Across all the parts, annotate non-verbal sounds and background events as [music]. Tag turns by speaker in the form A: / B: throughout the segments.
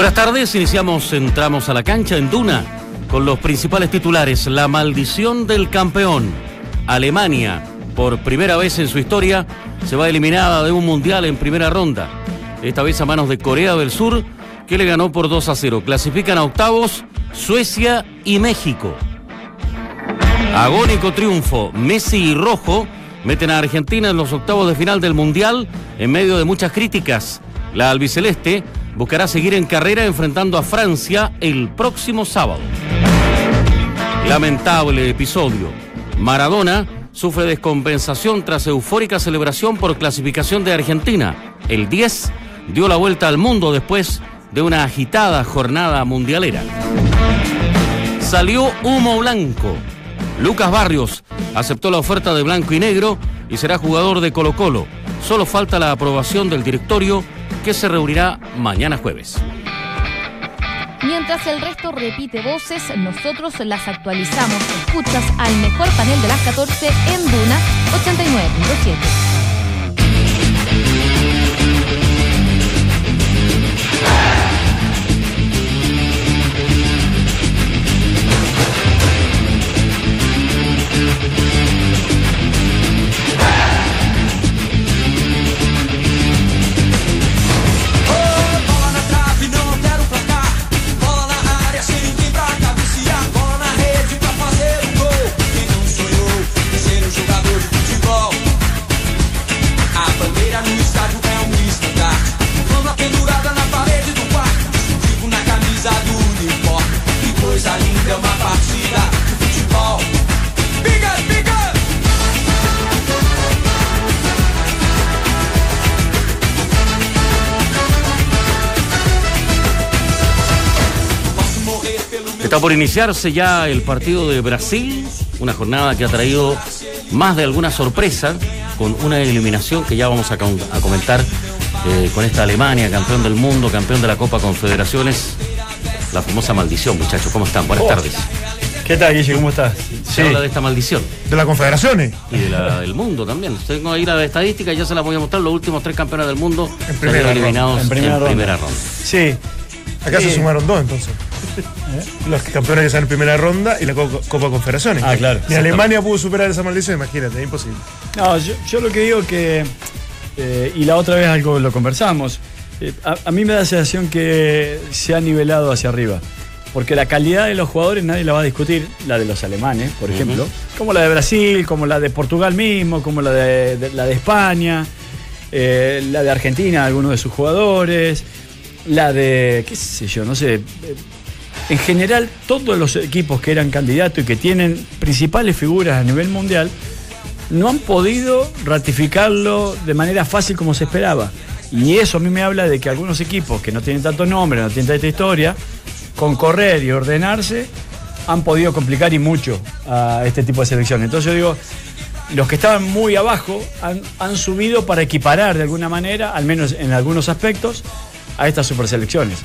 A: Buenas tardes, iniciamos, entramos a la cancha en Duna con los principales titulares. La maldición del campeón. Alemania, por primera vez en su historia, se va eliminada de un mundial en primera ronda. Esta vez a manos de Corea del Sur, que le ganó por 2 a 0. Clasifican a octavos Suecia y México. Agónico triunfo. Messi y Rojo meten a Argentina en los octavos de final del Mundial en medio de muchas críticas. La albiceleste buscará seguir en carrera enfrentando a Francia el próximo sábado. Lamentable episodio. Maradona sufre descompensación tras eufórica celebración por clasificación de Argentina. El 10 dio la vuelta al mundo después de una agitada jornada mundialera. Salió humo blanco. Lucas Barrios aceptó la oferta de blanco y negro y será jugador de Colo Colo. Solo falta la aprobación del directorio que se reunirá mañana jueves.
B: Mientras el resto repite voces, nosotros las actualizamos. Escuchas al mejor panel de las 14 en Duna 89.7.
A: Está por iniciarse ya el partido de Brasil, una jornada que ha traído más de alguna sorpresa, con una eliminación que ya vamos a, comentar eh, con esta Alemania, campeón del mundo, campeón de la Copa Confederaciones. La famosa maldición, muchachos. ¿Cómo están? Buenas oh. tardes.
C: ¿Qué tal, Guille? ¿Cómo estás?
A: Se habla de esta maldición.
C: De las confederaciones.
A: Y de la, del mundo también. Tengo ahí la estadística, ya se la voy a mostrar. Los últimos tres campeones del mundo
C: en primera
A: eliminados
C: en primera,
A: ronda.
C: Sí. Acá se sumaron dos entonces. Los campeones que están en primera ronda y la Copa Confederaciones.
A: Ah, claro.
C: Ni Alemania pudo superar esa maldición, imagínate, es imposible.
D: No, yo, lo que digo que, eh, y la otra vez algo lo conversamos, eh, a, mí me da la sensación que se ha nivelado hacia arriba. Porque la calidad de los jugadores nadie la va a discutir, la de los alemanes, por ejemplo, como la de Brasil, como la de Portugal mismo, como la de, la de España, eh, la de Argentina, algunos de sus jugadores, la de, qué sé yo, no sé, en general, todos los equipos que eran candidatos y que tienen principales figuras a nivel mundial no han podido ratificarlo de manera fácil como se esperaba. Y eso a mí me habla de que algunos equipos que no tienen tanto nombre, no tienen tanta historia, con correr y ordenarse, han podido complicar y mucho a este tipo de selecciones. Entonces yo digo, los que estaban muy abajo han, han subido para equiparar de alguna manera, al menos en algunos aspectos, a estas superselecciones.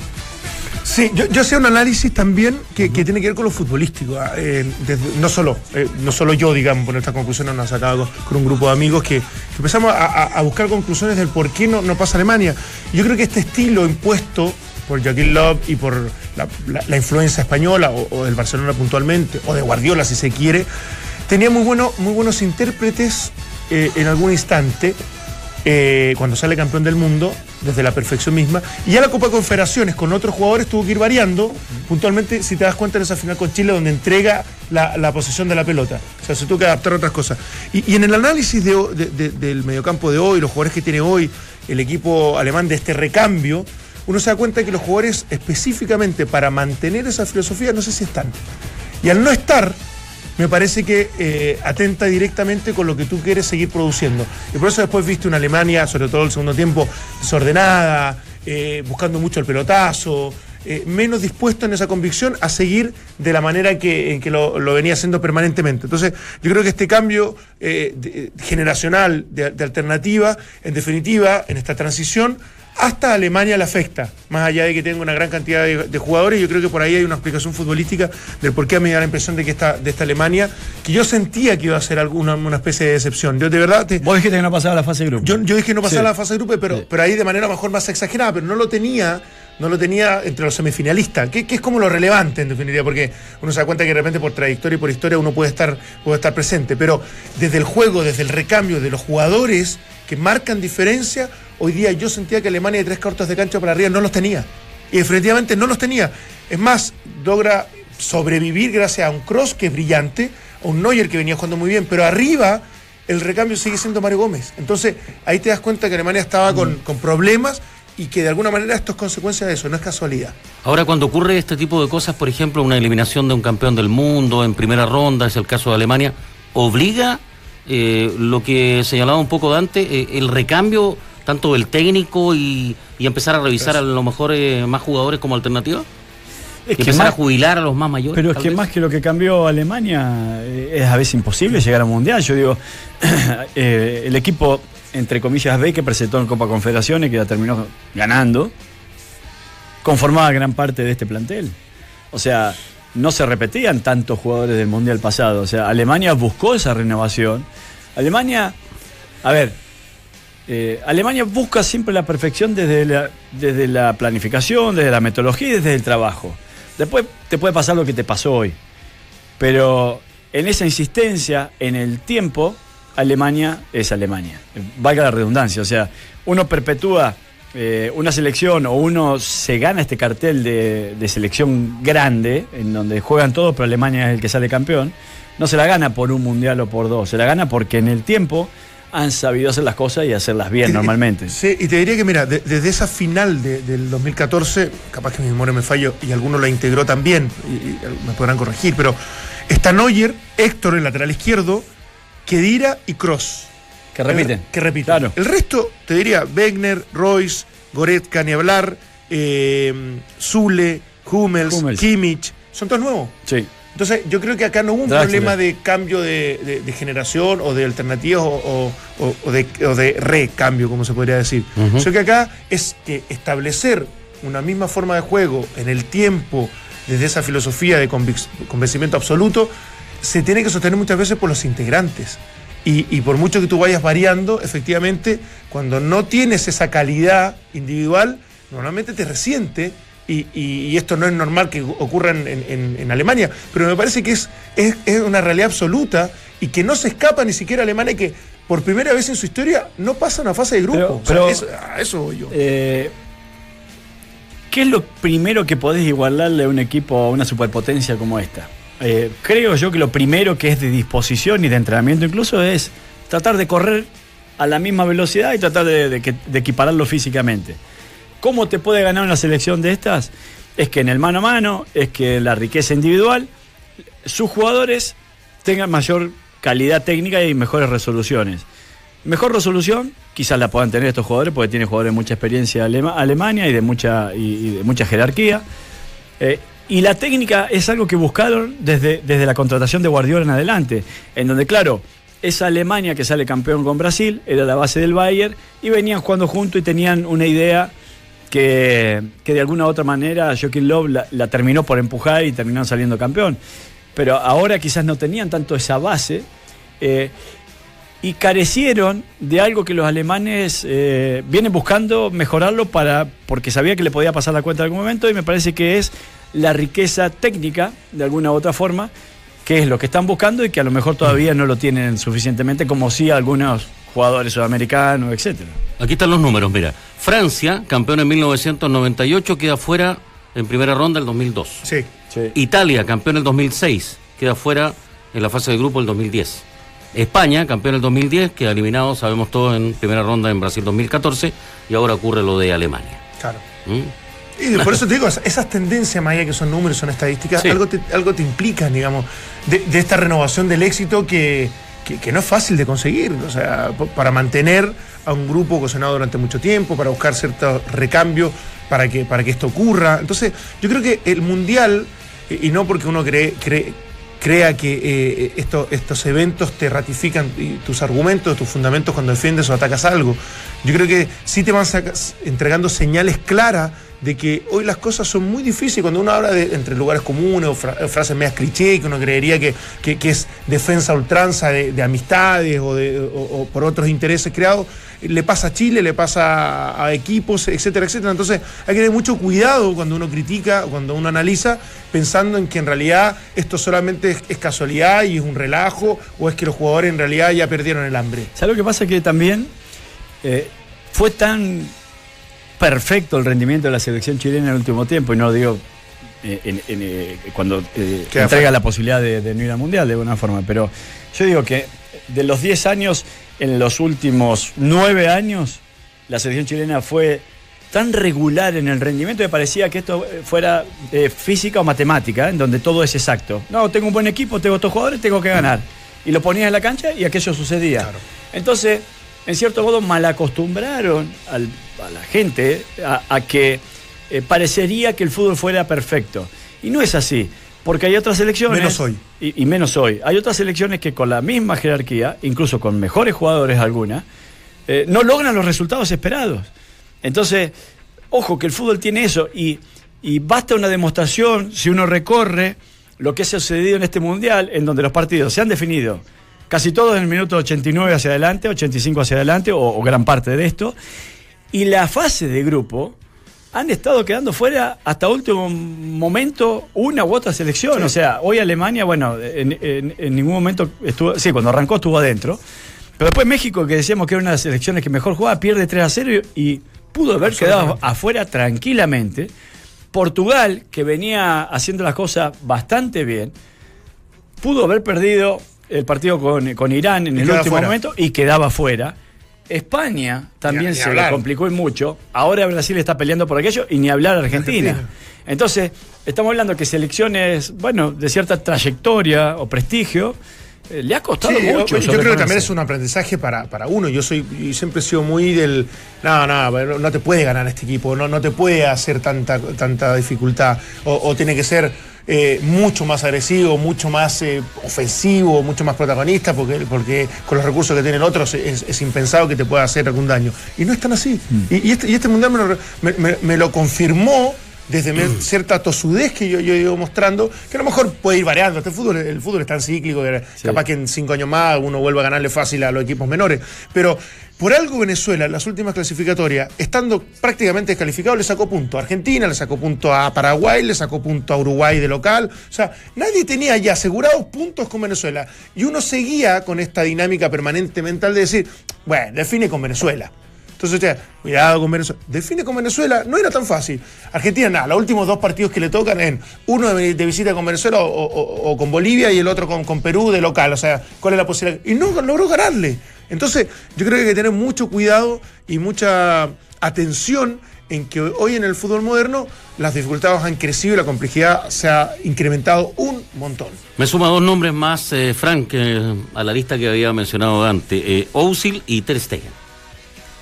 C: Sí, yo, yo un análisis también que, tiene que ver con lo futbolístico. Ah, eh, no, solo, eh, no solo yo, digamos, por esta conclusión nos sacado con un grupo de amigos que, empezamos a, buscar conclusiones del por qué no, pasa Alemania. Yo creo que este estilo impuesto por Joaquín Love y por la, influencia española o, del Barcelona puntualmente, o de Guardiola si se quiere, tenía muy, bueno, muy buenos intérpretes eh, en algún instante eh, cuando sale campeón del mundo, desde la perfección misma. Y ya la Copa de Confederaciones con otros jugadores tuvo que ir variando, puntualmente, si te das cuenta, en esa final con Chile, donde entrega la, posesión de la pelota. O sea, se tuvo que adaptar a otras cosas. Y, en el análisis del mediocampo de hoy, los jugadores que tiene hoy el equipo alemán de este recambio, uno se da cuenta que los jugadores específicamente para mantener esa filosofía no sé si están. Y al no estar, me parece que eh, atenta directamente con lo que tú quieres seguir produciendo. Y por eso después viste una Alemania, sobre todo el segundo tiempo, desordenada, eh, buscando mucho el pelotazo, eh, menos dispuesto en esa convicción a seguir de la manera que, en que lo, venía haciendo permanentemente. Entonces, yo creo que este cambio generacional de alternativa, en definitiva, en esta transición, hasta Alemania le afecta, más allá de que tenga una gran cantidad de, jugadores. Yo creo que por ahí hay una explicación futbolística del por qué me da la impresión de que esta, de esta Alemania, que yo sentía que iba a ser alguna una especie de decepción. Yo de verdad.
D: Vos dijiste que no pasaba la fase de grupo.
C: Yo, dije que no pasaba la fase de grupo, pero, pero ahí de manera mejor más exagerada, pero no lo tenía no lo tenía entre los semifinalistas, que, que, es como lo relevante en definitiva, porque uno se da cuenta que de repente por trayectoria y por historia uno puede estar, puede estar presente, pero desde el juego, desde el recambio de los jugadores que marcan diferencia, hoy día yo sentía que Alemania de tres cuartos de cancha para arriba no los tenía, y definitivamente no los tenía. Es más, logra sobrevivir gracias a un cross que es brillante, a un Neuer que venía jugando muy bien, pero arriba el recambio sigue siendo Mario Gómez. Entonces ahí te das cuenta que Alemania estaba con, con problemas y que de alguna manera esto es consecuencia de eso, no es casualidad.
A: Ahora, cuando ocurre este tipo de cosas, por ejemplo, una eliminación de un campeón del mundo en primera ronda, es el caso de Alemania, ¿obliga eh, lo que señalaba un poco Dante, eh, el recambio tanto del técnico y, y empezar a revisar a lo mejor eh, más jugadores como alternativa?
D: Es
A: empezar a jubilar a los más mayores.
D: Pero es que
A: vez?
D: más que lo que cambió Alemania eh, es a veces imposible llegar al Mundial. Yo digo, [clears throat] eh, el equipo, entre comillas, B que presentó en Copa Confederaciones, que la terminó ganando, conformaba gran parte de este plantel. O sea, no se repetían tantos jugadores del Mundial pasado. O sea, Alemania buscó esa renovación. Alemania, a ver, eh, Alemania busca siempre la perfección desde la, desde la planificación, desde la metodología y desde el trabajo. Después te puede pasar lo que te pasó hoy. Pero en esa insistencia, en el tiempo, Alemania es Alemania. Valga la redundancia. O sea, uno perpetúa eh, una selección o uno se gana este cartel de, de selección grande, en donde juegan todos, pero Alemania es el que sale campeón. No se la gana por un mundial o por dos, se la gana porque en el tiempo han sabido hacer las cosas y hacerlas bien normalmente.
C: Sí, y te diría que, mira, de- desde esa final de- del 2014, capaz que mi memoria me fallo y alguno la integró también, y, y me podrán corregir, pero está Neuer, Héctor, el lateral izquierdo, Kedira y Cross.
D: Que repiten.
C: Que repiten.
D: Claro.
C: El resto, te diría, Wegner, Royce, Goretzka, ni hablar, eh, Zule, Hummels,
D: Hummels.
C: Kimmich, son todos nuevos.
D: Sí.
C: Entonces, yo creo que acá no hubo un problema de cambio de, de- de generación o de alternativas o, o- o- o de, o de recambio, como se podría decir. Sino que acá es que establecer una misma forma de juego en el tiempo, desde esa filosofía de convencimiento absoluto, se tiene que sostener muchas veces por los integrantes. Y, y por mucho que tú vayas variando, efectivamente, cuando no tienes esa calidad individual, normalmente te resiente. Y, y- y esto no es normal que ocurra en, en- en Alemania, pero me parece que es, es, es una realidad absoluta y que no se escapa ni siquiera Alemania y que por primera vez en su historia no pasa una fase de grupo.
D: Pero-
C: O sea,
D: pero-
C: eso- a eso voy yo.
D: Eh, ¿Qué es lo primero que podés igualarle a un equipo, a una superpotencia como esta? Eh, creo yo que lo primero que es de disposición y de entrenamiento incluso es tratar de correr a la misma velocidad y tratar de, de que- de equipararlo físicamente. ¿Cómo te puede ganar una selección de estas? Es que en el mano a mano, es que en la riqueza individual, sus jugadores tengan mayor calidad técnica y mejores resoluciones. Mejor resolución, quizás la puedan tener estos jugadores porque tienen jugadores de mucha experiencia alema- Alemania y de mucha, y de mucha jerarquía. Eh, y la técnica es algo que buscaron desde, desde la contratación de Guardiola en adelante, en donde, claro, esa Alemania que sale campeón con Brasil era la base del Bayern y venían jugando juntos y tenían una idea que, que de alguna u otra manera Joaquín Love la, terminó por empujar y terminaron saliendo campeón. Pero ahora quizás no tenían tanto esa base eh, y carecieron de algo que los alemanes eh, vienen buscando mejorarlo para porque sabía que le podía pasar la cuenta en algún momento y me parece que es la riqueza técnica de alguna u otra forma que es lo que están buscando y que a lo mejor todavía no lo tienen suficientemente como sí algunos jugadores sudamericanos, etcétera.
A: Aquí están los números, mira. Francia, campeón en 1998, queda fuera en primera ronda el 2002.
C: Sí.
A: Italia, campeón en el 2006, queda fuera en la fase de grupo el 2010. España, campeón en el 2010, queda eliminado, sabemos todo, en primera ronda en Brasil 2014, y ahora ocurre lo de Alemania.
C: Claro.
A: ¿Mm?
C: Y por eso te digo, esas tendencias, más allá que son números, son estadísticas,
A: Sí.
C: algo, te, algo te implican, digamos, de, de esta renovación del éxito que, que- no es fácil de conseguir. O sea, para mantener a un grupo cocinado durante mucho tiempo, para buscar ciertos recambios para que, para que esto ocurra. Entonces, yo creo que el Mundial, y y no porque uno cree, cree- crea que eh, esto- estos eventos te ratifican tus argumentos, tus fundamentos cuando defiendes o atacas algo. Yo creo que sí te van entregando señales claras de que hoy las cosas son muy difíciles. Cuando uno habla de entre lugares comunes o frases medias cliché, que uno creería que, que, es defensa ultranza de, amistades o, de, o por otros intereses creados, le pasa a Chile, le pasa a equipos, etcétera, etcétera. Entonces hay que tener mucho cuidado cuando uno critica, cuando uno analiza, pensando en que en realidad esto solamente es, casualidad y es un relajo, o es que los jugadores en realidad ya perdieron el hambre.
D: ¿Sabes lo que pasa? Que también eh, fue tan perfecto el rendimiento de la selección chilena en el último tiempo, y no lo digo eh, eh, cuando entrega la posibilidad de, de no ir al mundial de alguna forma, pero yo digo que de los 10 años en los últimos nueve años la selección chilena fue tan regular en el rendimiento que parecía que esto fuera eh, física o matemática, en donde todo es exacto. No, tengo un buen equipo, tengo estos jugadores, tengo que ganar. Y lo ponías en la cancha y aquello sucedía. Entonces, en cierto modo, malacostumbraron a la gente a, que eh, parecería que el fútbol fuera perfecto. Y no es así. Porque hay otras selecciones.
C: Menos hoy.
D: Y, menos hoy. Hay otras selecciones que con la misma jerarquía, incluso con mejores jugadores algunas, eh, no logran los resultados esperados. Entonces, ojo que el fútbol tiene eso. Y, basta una demostración, si uno recorre lo que ha sucedido en este mundial, en donde los partidos se han definido casi todos en el minuto 89 hacia adelante, 85 hacia adelante, o, o gran parte de esto. Y la fase de grupo han estado quedando fuera hasta último momento una u otra selección. O sea, hoy Alemania, bueno, en, ningún momento estuvo, sí, cuando arrancó estuvo adentro. Pero después México, que decíamos que era una de las selecciones que mejor jugaba, pierde 3 a 0 y, pudo haber quedado afuera tranquilamente. Portugal, que venía haciendo las cosas bastante bien, pudo haber perdido el partido con, Irán en el último momento y quedaba fuera. España también se le complicó y mucho. Ahora Brasil está peleando por aquello y ni hablar Argentina. Entonces, estamos hablando que selecciones, bueno, de cierta trayectoria o prestigio, eh, le ha costado mucho.
C: Yo, creo que también es un aprendizaje para, uno. Yo soy y siempre he sido muy del. No, no, no te puede ganar este equipo, no, no te puede hacer tanta, tanta dificultad. o tiene que ser eh, mucho más agresivo, mucho más eh, ofensivo, mucho más protagonista, porque, porque con los recursos que tienen otros es, impensado que te pueda hacer algún daño. Y no es tan así. Mm. Y, este, y, este, mundial me lo, confirmó desde mm. cierta tosudez que yo, yo ido mostrando, que a lo mejor puede ir variando. Este fútbol, el fútbol es tan cíclico que capaz que en cinco años más uno vuelva a ganarle fácil a los equipos menores. Pero por algo Venezuela, en las últimas clasificatorias, estando prácticamente descalificado, le sacó punto a Argentina, le sacó punto a Paraguay, le sacó punto a Uruguay de local. O sea, nadie tenía ya asegurados puntos con Venezuela. Y uno seguía con esta dinámica permanente mental de decir, bueno, define con Venezuela. Entonces, cuidado con Venezuela. Define con Venezuela, no era tan fácil. Argentina, nada, los últimos dos partidos que le tocan en uno de, visita con Venezuela o, con Bolivia y el otro con, con Perú de local. O sea, ¿cuál es la posibilidad? Y no logró ganarle. Entonces, yo creo que hay que tener mucho cuidado y mucha atención en que hoy en el fútbol moderno las dificultades han crecido y la complejidad se ha incrementado un montón.
A: Me suma dos nombres más, eh, Frank, eh, a la lista que había mencionado antes, eh, y Ter Stegen.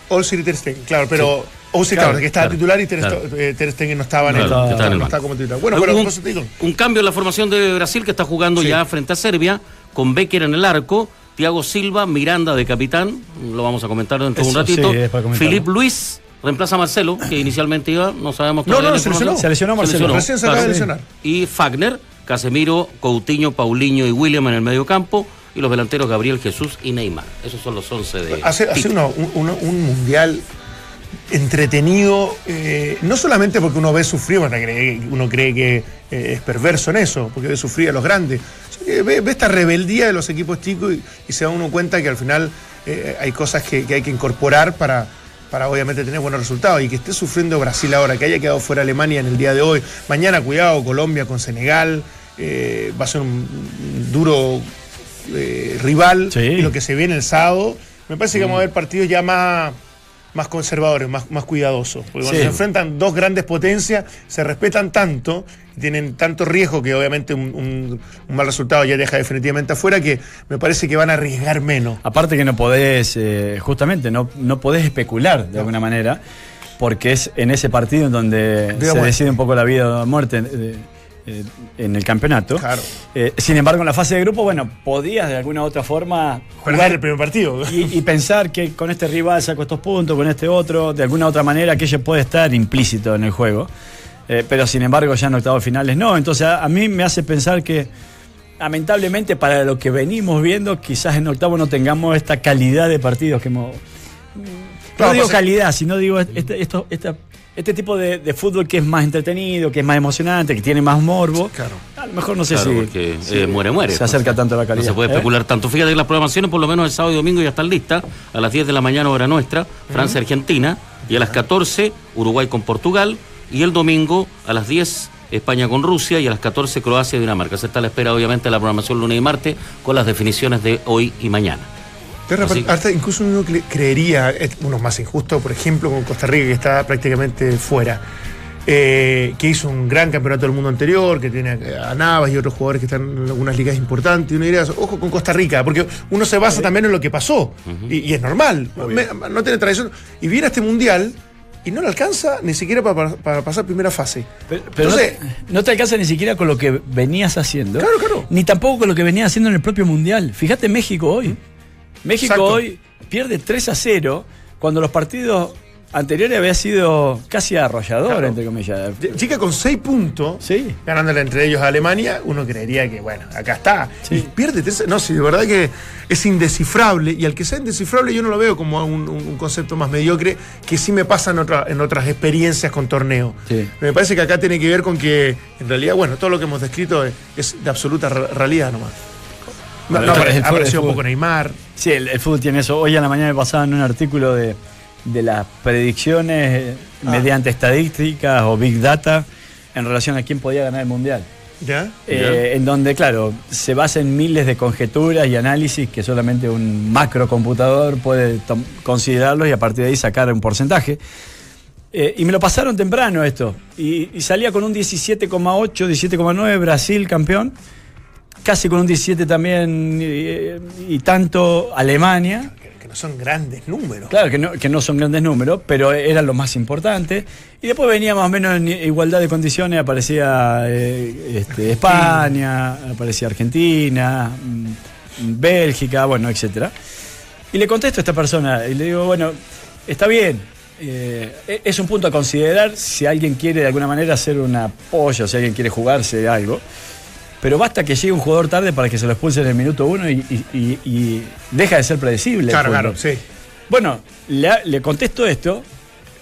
C: Ousil y Ter Stegen, claro, pero... Sí. claro, que estaba titular y Ter, Stegen no estaba, en el, no, estaba como titular.
A: Bueno, pero un, un, cambio en la formación de Brasil que está jugando ya frente a Serbia, con Becker en el arco, Tiago Silva, Miranda de capitán, lo vamos a comentar dentro de un ratito. Filip Luis reemplaza a Marcelo, que inicialmente iba, no sabemos
C: No, no, se lesionó. Se lesionó Marcelo. Recién se acaba de lesionar.
A: Y Fagner, Casemiro, Coutinho, Paulinho y William en el medio campo. Y los delanteros Gabriel Jesús y Neymar. Esos son los 11 de.
C: Hace, hace un mundial entretenido, eh, no solamente porque uno ve sufrir, uno cree que eh, es perverso en eso, porque ve sufrir a los grandes, ve, esta rebeldía de los equipos chicos y, se da uno cuenta que al final eh, hay cosas que, hay que incorporar para, para obviamente tener buenos resultados y que esté sufriendo Brasil ahora, que haya quedado fuera Alemania en el día de hoy, mañana cuidado Colombia con Senegal, va a ser un duro rival, lo que se viene el sábado, me parece que vamos a ver partidos ya más más conservadores, más, más cuidadosos. Porque cuando se enfrentan dos grandes potencias, se respetan tanto, tienen tanto riesgo que obviamente un, mal resultado ya deja definitivamente afuera, que me parece que van a arriesgar menos.
D: Aparte que no podés, eh, justamente, no, no podés especular de alguna manera, porque es en ese partido en donde se decide un poco la vida o la muerte. eh, en el campeonato.
C: Claro.
D: Eh, sin embargo, en la fase de grupo, bueno, podías de alguna u otra forma
C: Jugar el primer partido.
D: y, y pensar que con este rival saco estos puntos, con este otro, de alguna u otra manera aquello puede estar implícito en el juego. Eh, pero sin embargo, ya en octavos finales no. Entonces, a, a mí me hace pensar que, lamentablemente, para lo que venimos viendo, quizás en octavo no tengamos esta calidad de partidos que hemos. No
C: Claro,
D: digo calidad, sino digo este, esto, esta- este tipo de, de fútbol que es más entretenido, que es más emocionante, que tiene más morbo.
C: Claro.
D: A lo mejor no sé
A: Claro,
D: si,
A: porque
D: si
A: eh, muere, muere.
D: se acerca tanto a la
A: No
D: calidad.
A: se puede
D: ¿eh?
A: especular tanto. Fíjate que las programaciones, por lo menos el sábado y domingo, ya están listas. A las 10 de la mañana, hora nuestra, Francia-Argentina. Y a las 14, Uruguay con Portugal. Y el domingo, a las 10, España con Rusia. Y a las 14, Croacia-Dinamarca. Se está a la espera, obviamente, de la programación lunes y martes con las definiciones de hoy y mañana.
C: Pero
A: Así-
C: hasta incluso uno cre- creería, uno más injusto, por ejemplo, con Costa Rica, que está prácticamente fuera, eh, que hizo un gran campeonato del mundo anterior, que tiene a Navas y otros jugadores que están en algunas ligas importantes, y uno diría, ojo con Costa Rica, porque uno se basa también en lo que pasó, y, y es normal, Me- no tiene tradición, y viene a este mundial y no le alcanza ni siquiera para, para pasar primera fase.
D: Pero, pero no,
C: Entonces-
D: te, no te alcanza ni siquiera con lo que venías haciendo.
C: Claro, claro.
D: Ni tampoco con lo que venías haciendo en el propio Mundial. Fíjate México hoy. México
C: Exacto.
D: hoy pierde 3 a 0 cuando los partidos anteriores había sido casi arrollador,
C: Claro.
D: entre comillas.
C: Chica con seis puntos,
D: Sí.
C: ganándole entre ellos a Alemania, uno creería que, bueno, acá está.
D: Sí.
C: Y pierde tres- No, sí, de verdad que es indescifrable. Y al que sea indescifrable, yo no lo veo como un, concepto más mediocre, que sí me pasa en, otra- en otras experiencias con torneo.
D: Sí.
C: Me parece que acá tiene que ver con que, en realidad, bueno, todo lo que hemos descrito es, es de absoluta re- realidad nomás. No, no,
D: el fútbol-
C: apareció
D: el
C: un
D: fútbol.
C: poco Neymar.
D: Sí, el, el fútbol tiene eso. Hoy a la mañana me pasaba en un artículo de, de las predicciones eh,
C: Ah.
D: mediante estadísticas o big data en relación a quién podía ganar el Mundial.
C: ¿Ya?
D: Eh, en donde, claro, se basa en miles de conjeturas y análisis que solamente un macrocomputador puede considerarlos y a partir de ahí sacar un porcentaje. Eh, y me lo pasaron temprano esto. Y, y salía con un 17,8, 17,9 Brasil campeón. Casi con un 17 también y tanto Alemania.
C: Que, que no son grandes números.
D: Claro que no, que no son grandes números, pero eran los más importantes. Y después venía más o menos en igualdad de condiciones, aparecía eh, este, España, aparecía Argentina, mm, Bélgica, bueno, etcétera. Y le contesto a esta persona y le digo, bueno, está bien, eh, e- es un punto a considerar si alguien quiere de alguna manera hacer un apoyo, si alguien quiere jugarse algo. Pero basta que llegue un jugador tarde para que se lo expulse en el minuto uno y, y- y- y deja de ser predecible.
C: Claro, claro, sí.
D: Bueno, le, le contesto esto,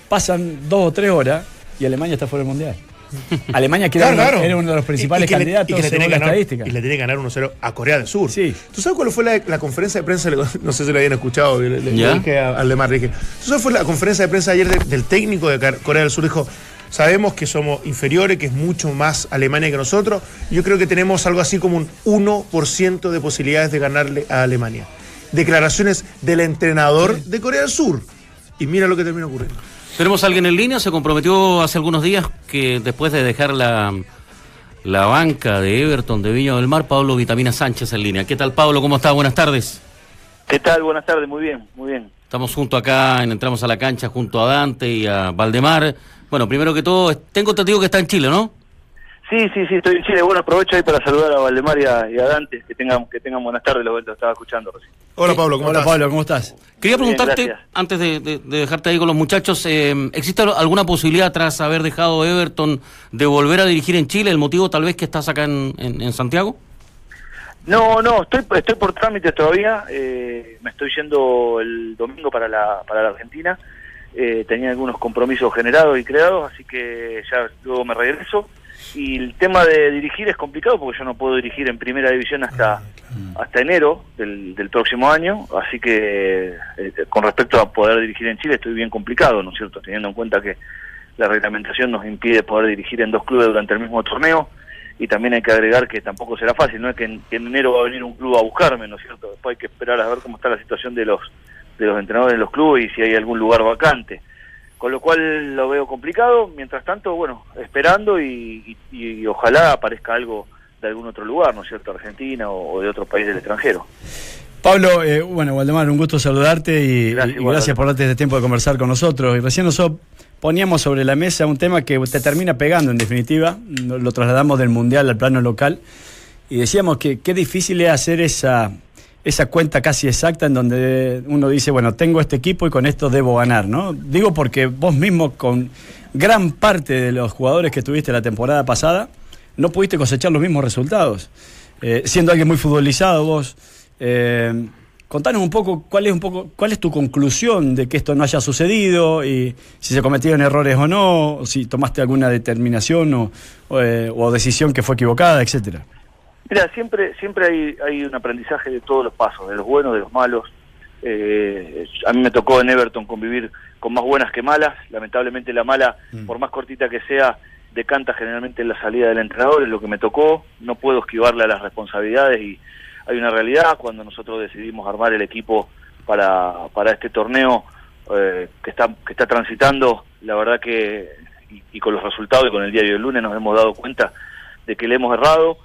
D: pasan dos o tres horas y Alemania está fuera del Mundial. [laughs] Alemania que era,
C: Claro,
D: era uno de los principales
C: y que le-
D: candidatos
C: y que le
D: según
C: tiene
D: la
C: que ganar-
D: estadística.
C: Y le tiene que ganar 1-0 a Corea del Sur.
D: Sí.
C: ¿Tú sabes cuál fue la, la conferencia de prensa? No sé si lo habían escuchado. Le, le- dije a- al Lemar, le dije. ¿Tú sabes cuál fue la conferencia de prensa ayer de- del técnico de Corea del Sur? Dijo, sabemos que somos inferiores, que es mucho más Alemania que nosotros. Yo creo que tenemos algo así como un 1% de posibilidades de ganarle a Alemania. Declaraciones del entrenador de Corea del Sur. Y mira lo que termina ocurriendo.
A: Tenemos a alguien en línea, se comprometió hace algunos días que después de dejar la, la banca de Everton de Viña del Mar, Pablo Vitamina Sánchez en línea. ¿Qué tal, Pablo? ¿Cómo está? Buenas tardes.
E: ¿Qué tal? Buenas tardes, muy bien, muy bien.
A: Estamos junto acá, en- entramos a la cancha junto a Dante y a Valdemar. Bueno, primero que todo, tengo entendido que está en Chile, ¿no?
E: Sí, sí, sí, estoy en Chile. Bueno, aprovecho ahí para saludar a Valdemar y a, y a Dante, que tengan, que tengan buenas tardes, lo, lo estaba escuchando recién.
C: Hola Pablo, ¿cómo
D: Hola
C: estás?
D: Pablo, ¿cómo estás?
A: Quería
E: bien,
A: preguntarte, antes de, de- de dejarte ahí con los muchachos, eh, ¿existe alguna posibilidad tras haber dejado Everton de volver a dirigir en Chile? ¿El motivo tal vez que estás acá en, en- en Santiago?
E: No, no, estoy, estoy por trámites todavía. eh, me estoy yendo el domingo para la, para la Argentina. Eh, tenía algunos compromisos generados y creados, así que ya luego me regreso. Y el tema de dirigir es complicado porque yo no puedo dirigir en primera división hasta, hasta enero del, del próximo año. Así que eh, con respecto a poder dirigir en Chile estoy bien complicado, ¿no es cierto? Teniendo en cuenta que la reglamentación nos impide poder dirigir en dos clubes durante el mismo torneo y también hay que agregar que tampoco será fácil, no es que en, que en enero va a venir un club a buscarme, ¿no es cierto? Después hay que esperar a ver cómo está la situación de los de los entrenadores de los clubes y si hay algún lugar vacante. Con lo cual lo veo complicado, mientras tanto, bueno, esperando y, y- y ojalá aparezca algo de algún otro lugar, ¿no es cierto? Argentina o, o de otro país del extranjero.
D: Pablo, eh, bueno, Waldemar, un gusto saludarte y gracias, y gracias por darte este tiempo de conversar con nosotros. Y recién nosotros poníamos sobre la mesa un tema que te termina pegando en definitiva, lo trasladamos del mundial al plano local y decíamos que qué difícil es hacer esa, esa cuenta casi exacta en donde uno dice, bueno, tengo este equipo y con esto debo ganar, ¿no? Digo porque vos mismo con gran parte de los jugadores que tuviste la temporada pasada no pudiste cosechar los mismos resultados. Eh, siendo alguien muy futbolizado vos, eh, Contanos un poco cuál es un poco cuál es tu conclusión de que esto no haya sucedido y si se cometieron errores o no, o si tomaste alguna determinación o, eh, decisión que fue equivocada, etcétera.
E: Mira, siempre siempre hay, hay un aprendizaje de todos los pasos, de los buenos, de los malos. Eh, a mí me tocó en Everton convivir con más buenas que malas. Lamentablemente la mala, mm. por más cortita que sea, decanta generalmente en la salida del entrenador, es lo que me tocó. No puedo esquivarle a las responsabilidades y hay una realidad cuando nosotros decidimos armar el equipo para, para este torneo eh, que está que está transitando la verdad que y, con los resultados y con el diario del lunes nos hemos dado cuenta de que le hemos errado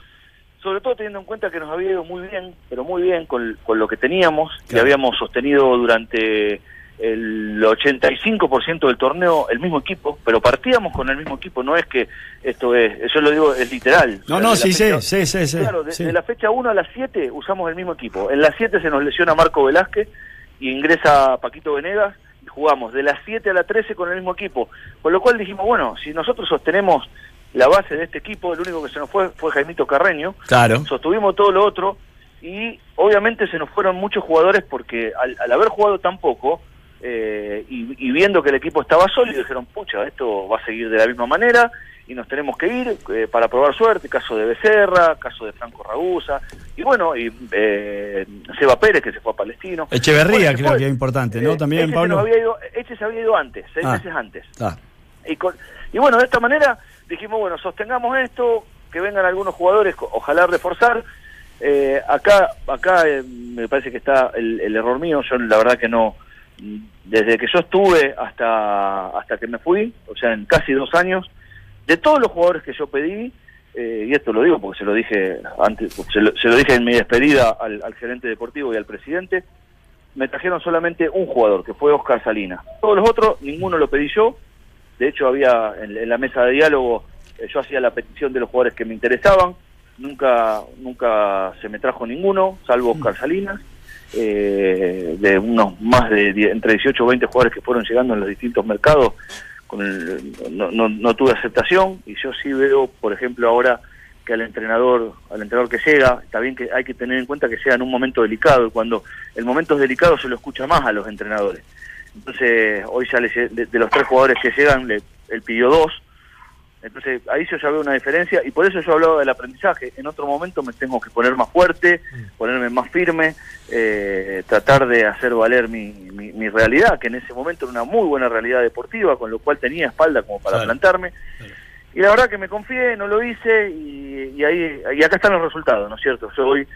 E: sobre todo teniendo en cuenta que nos había ido muy bien pero muy bien con, con lo que teníamos que habíamos sostenido durante el 85% del torneo el mismo equipo, pero partíamos con el mismo equipo, no es que esto es, yo lo digo, es literal.
D: No, no, sí, sí, sí, sí,
E: Claro, de, la fecha 1 a las 7 usamos el mismo equipo. En las 7 se nos lesiona Marco Velázquez y ingresa Paquito Venegas y jugamos de las 7 a las 13 con el mismo equipo. Con lo cual dijimos, bueno, si nosotros sostenemos la base de este equipo, el único que se nos fue fue Jaimito Carreño.
D: Claro.
E: Sostuvimos todo lo otro y obviamente se nos fueron muchos jugadores porque al haber jugado tan poco, eh, y, viendo que el equipo estaba sólido, dijeron, pucha, esto va a seguir de la misma manera y nos tenemos que ir eh, para probar suerte, caso de Becerra, caso de Franco Ragusa, y bueno, y eh, Seba Pérez, que se fue a Palestino.
D: Echeverría, creo que es importante, ¿no? También,
E: Pablo. Se había ido, se había ido antes, seis ah, meses antes. Y, y bueno, de esta manera dijimos, bueno, sostengamos esto, que vengan algunos jugadores, ojalá reforzar. acá acá me parece que está el, error mío, yo la verdad que no desde que yo estuve hasta, hasta que me fui, o sea, en casi dos años, de todos los jugadores que yo pedí, eh, y esto lo digo porque se lo dije antes, se lo, dije en mi despedida al, gerente deportivo y al presidente, me trajeron solamente un jugador, que fue Oscar Salinas. Todos los otros, ninguno lo pedí yo. De hecho, había en, la mesa de diálogo, eh, yo hacía la petición de los jugadores que me interesaban. Nunca, nunca se me trajo ninguno, salvo Oscar Salinas eh, de unos más de entre 18 o 20 jugadores que fueron llegando en los distintos mercados, con no, no, tuve aceptación y yo sí veo, por ejemplo, ahora que al entrenador, al entrenador que llega, está bien que hay que tener en cuenta que llega en un momento delicado y cuando el momento es delicado se lo escucha más a los entrenadores. Entonces, hoy ya de, de los tres jugadores que llegan, le, él pidió dos, entonces ahí yo ya veo una diferencia y por eso yo hablaba del aprendizaje. En otro momento me tengo que poner más fuerte, mm. ponerme más firme, eh, tratar de hacer valer mi, mi, realidad, que en ese momento era una muy buena realidad deportiva, con lo cual tenía espalda como para plantarme. Y la verdad que me confié, no lo hice y, ahí y acá están los resultados, ¿no es cierto? Yo voy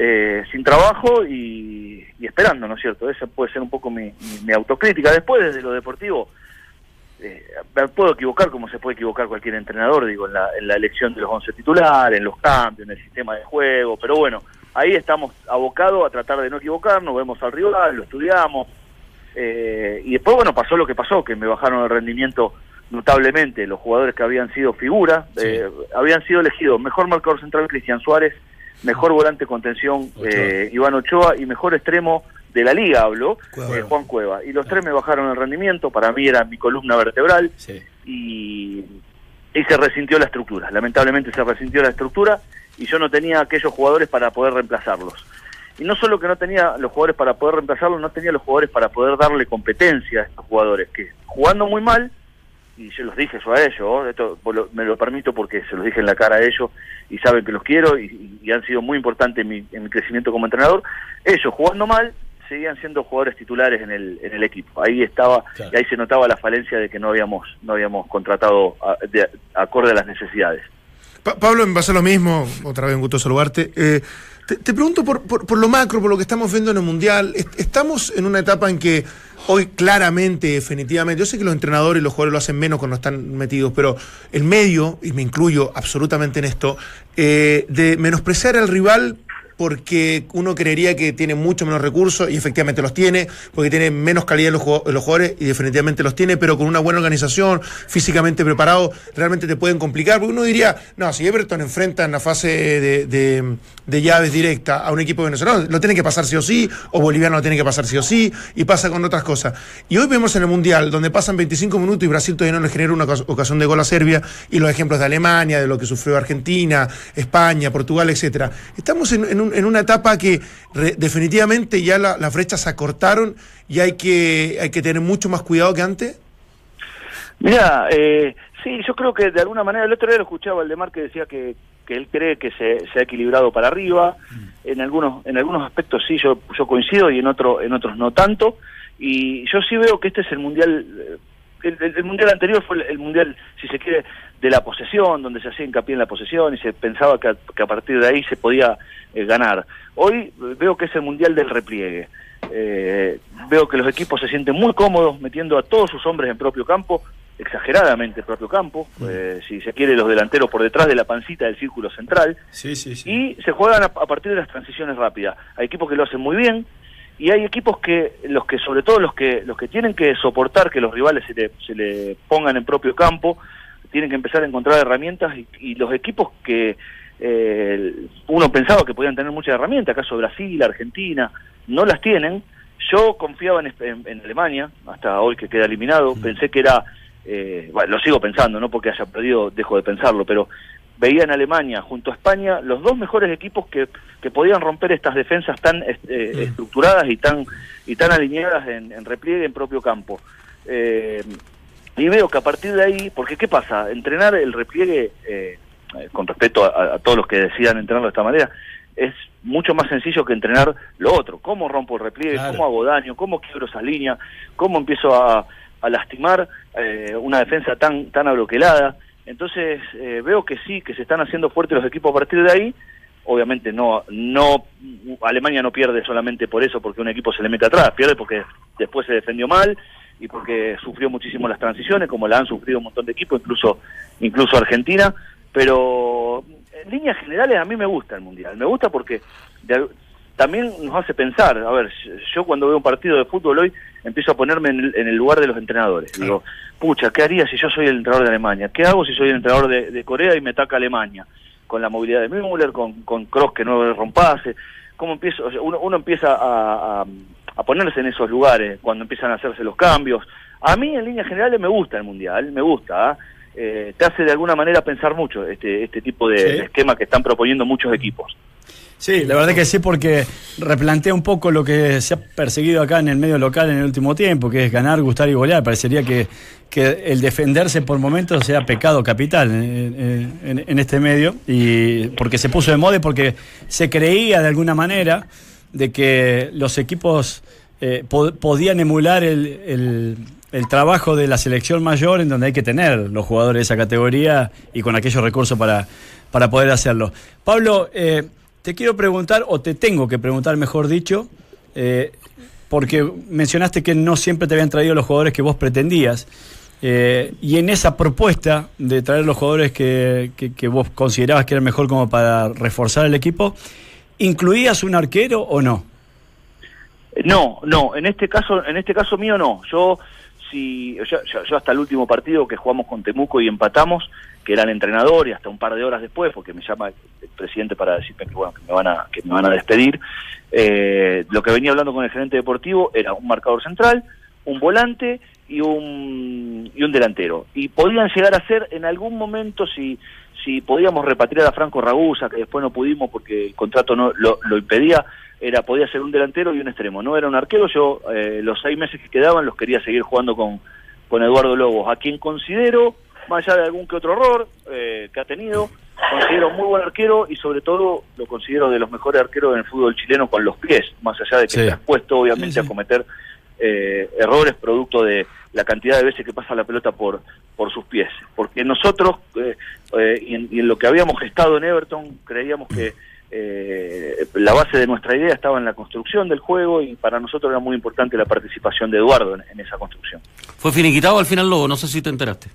E: eh, sin trabajo y, esperando, ¿no es cierto? Esa puede ser un poco mi, mi autocrítica. Después, desde lo deportivo, eh, puedo equivocar como se puede equivocar cualquier entrenador, digo, en la, en la elección de los 11 titulares, en los cambios, en el sistema de juego, pero bueno, ahí estamos abocados a tratar de no equivocarnos, vemos al rival, lo estudiamos, eh, y después, bueno, pasó lo que pasó, que me bajaron el rendimiento notablemente los jugadores que habían sido figuras, eh, habían sido elegidos mejor marcador central Cristian Suárez, mejor volante contención eh, Iván Ochoa y mejor extremo de la liga hablo, eh, Juan Cueva. Y los tres me bajaron el rendimiento, para mí era mi columna vertebral y, y se resintió la estructura. Lamentablemente se resintió la estructura y yo no tenía aquellos jugadores para poder reemplazarlos. Y no solo que no tenía los jugadores para poder reemplazarlos, no tenía los jugadores para poder darle competencia a estos jugadores, que jugando muy mal, y yo los dije eso a ellos, esto me lo permito porque se los dije en la cara a ellos y saben que los quiero y, han sido muy importantes en mi, en mi crecimiento como entrenador, ellos jugando mal seguían siendo jugadores titulares en el, en el equipo. Ahí estaba, y ahí se notaba la falencia de que no habíamos, no habíamos contratado de, acorde a las necesidades.
C: Pablo, en base a lo mismo, otra vez un gusto saludarte. Eh, te, pregunto por, por, lo macro, por lo que estamos viendo en el Mundial. estamos en una etapa en que hoy claramente, definitivamente, yo sé que los entrenadores y los jugadores lo hacen menos cuando están metidos, pero el medio, y me incluyo absolutamente en esto, eh, de menospreciar al rival porque uno creería que tiene mucho menos recursos y efectivamente los tiene, porque tiene menos calidad los, los jugadores y definitivamente los tiene, pero con una buena organización, físicamente preparado, realmente te pueden complicar, porque uno diría, no, si Everton enfrenta en la fase de, de, llaves directa a un equipo venezolano, lo tiene que pasar sí o sí, o boliviano lo tiene que pasar sí o sí, y pasa con otras cosas. Y hoy vemos en el Mundial, donde pasan 25 minutos y Brasil todavía no le genera una ocasión de gol a Serbia, y los ejemplos de Alemania, de lo que sufrió Argentina, España, Portugal, etcétera. Estamos en, en en una etapa que definitivamente ya las brechas se acortaron y hay que, hay que tener mucho más cuidado que antes?
E: Mira, eh, sí, yo creo que de alguna manera, el otro día lo escuchaba Aldemar que decía que, que él cree que se, se, ha equilibrado para arriba, mm. en algunos, en algunos aspectos sí, yo, yo coincido y en, otro, en otros no tanto, y yo sí veo que este es el mundial eh, el, mundial anterior fue el, mundial, si se quiere, de la posesión, donde se hacía hincapié en la posesión y se pensaba que a, partir de ahí se podía eh, ganar. Hoy veo que es el mundial del repliegue. Eh, veo que los equipos se sienten muy cómodos metiendo a todos sus hombres en propio campo, exageradamente en propio campo, eh, si se quiere los delanteros por detrás de la pancita del círculo central,
C: sí, sí, sí.
E: y se juegan a, a partir de las transiciones rápidas. Hay equipos que lo hacen muy bien, y hay equipos que los que sobre todo los que los que tienen que soportar que los rivales se le, se le pongan en propio campo tienen que empezar a encontrar herramientas y, los equipos que eh, uno pensaba que podían tener muchas herramientas acaso Brasil Argentina no las tienen. Yo confiaba en, en, Alemania hasta hoy que queda eliminado. Pensé que era eh, bueno, lo sigo pensando no porque haya perdido dejo de pensarlo pero veía en Alemania junto a España los dos mejores equipos que, que podían romper estas defensas tan eh, estructuradas y tan y tan alineadas en, repliegue en propio campo. Eh, y veo que a partir de ahí, porque ¿qué pasa? Entrenar el repliegue, eh, con respecto a, todos los que decidan entrenarlo de esta manera, es mucho más sencillo que entrenar lo otro. ¿Cómo rompo el repliegue? ¿Cómo hago daño? ¿Cómo quiebro esa línea? ¿Cómo empiezo a, a lastimar una defensa tan, tan abroquelada? Entonces eh, veo que sí, que se están haciendo fuertes los equipos a partir de ahí. Obviamente no, no, Alemania no pierde solamente por eso, porque un equipo se le mete atrás, pierde porque después se defendió mal y porque sufrió muchísimo las transiciones, como la han sufrido un montón de equipos, incluso, incluso Argentina. Pero en líneas generales a mí me gusta el mundial, me gusta porque también nos hace pensar. A ver, yo cuando veo un partido de fútbol hoy empiezo a ponerme en el, lugar de los entrenadores. Digo, pucha, ¿qué haría si yo soy el entrenador de Alemania? ¿Qué hago si soy el entrenador de, Corea y me ataca Alemania? Con la movilidad de Müller, con, con Kroos que no rompase. ¿Cómo empiezo? uno, uno empieza a, a, ponerse en esos lugares cuando empiezan a hacerse los cambios. A mí, en líneas generales, me gusta el Mundial, me gusta. ¿ah? Eh, te hace de alguna manera pensar mucho este, este tipo de esquema que están proponiendo muchos equipos.
D: Sí, la verdad que sí, porque replantea un poco lo que se ha perseguido acá en el medio local en el último tiempo, que es ganar, gustar y golear. Parecería que, que el defenderse por momentos sea pecado capital en, este medio, y porque se puso de moda y porque se creía de alguna manera de que los equipos eh, podían emular el, el, trabajo de la selección mayor en donde hay que tener los jugadores de esa categoría y con aquellos recursos para, para poder hacerlo. Pablo, eh, te quiero preguntar, o te tengo que preguntar, mejor dicho, eh, porque mencionaste que no siempre te habían traído los jugadores que vos pretendías. Y en esa propuesta de traer los jugadores que, que, vos considerabas que eran mejor como para reforzar el equipo, ¿incluías un arquero o no?
E: No, no, en este caso, en este caso mío no. Yo si yo, hasta el último partido que jugamos con Temuco y empatamos, que era el entrenador y hasta un par de horas después, porque me llama el presidente para decirme que bueno que me van a que me van a despedir, eh, lo que venía hablando con el gerente deportivo era un marcador central, un volante y un y un delantero. Y podían llegar a ser en algún momento si si podíamos repatriar a Franco Ragusa que después no pudimos porque el contrato no lo, lo impedía era podía ser un delantero y un extremo. No era un arquero, yo eh, los seis meses que quedaban los quería seguir jugando con, con Eduardo Lobos, a quien considero, más allá de algún que otro error eh, que ha tenido, considero muy buen arquero y sobre todo lo considero de los mejores arqueros en el fútbol chileno con los pies, más allá de que está expuesto obviamente a cometer eh, errores producto de la cantidad de veces que pasa la pelota por, por sus pies. Porque nosotros, y en, y, en, lo que habíamos gestado en Everton, creíamos que eh, la base de nuestra idea estaba en la construcción del juego y para nosotros era muy importante la participación de Eduardo en, esa construcción.
A: ¿Fue finiquitado al final luego? No sé si te enteraste.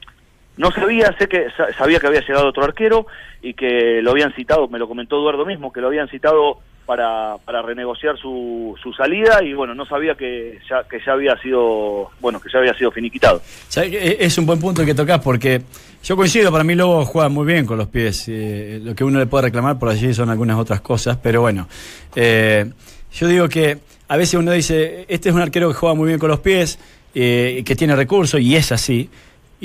E: No sabía, sé que sabía que había llegado otro arquero y que lo habían citado, me lo comentó Eduardo mismo, que lo habían citado para, para renegociar su, su salida y bueno, no sabía que ya, que ya había sido, bueno, que ya había sido finiquitado.
D: E-, es un buen punto que tocas porque yo coincido, para mí Lobo juega muy bien con los pies. Eh, lo que uno le puede reclamar por allí son algunas otras cosas, pero bueno, eh, yo digo que a veces uno dice, este es un arquero que juega muy bien con los pies, eh, que tiene recursos, y es así.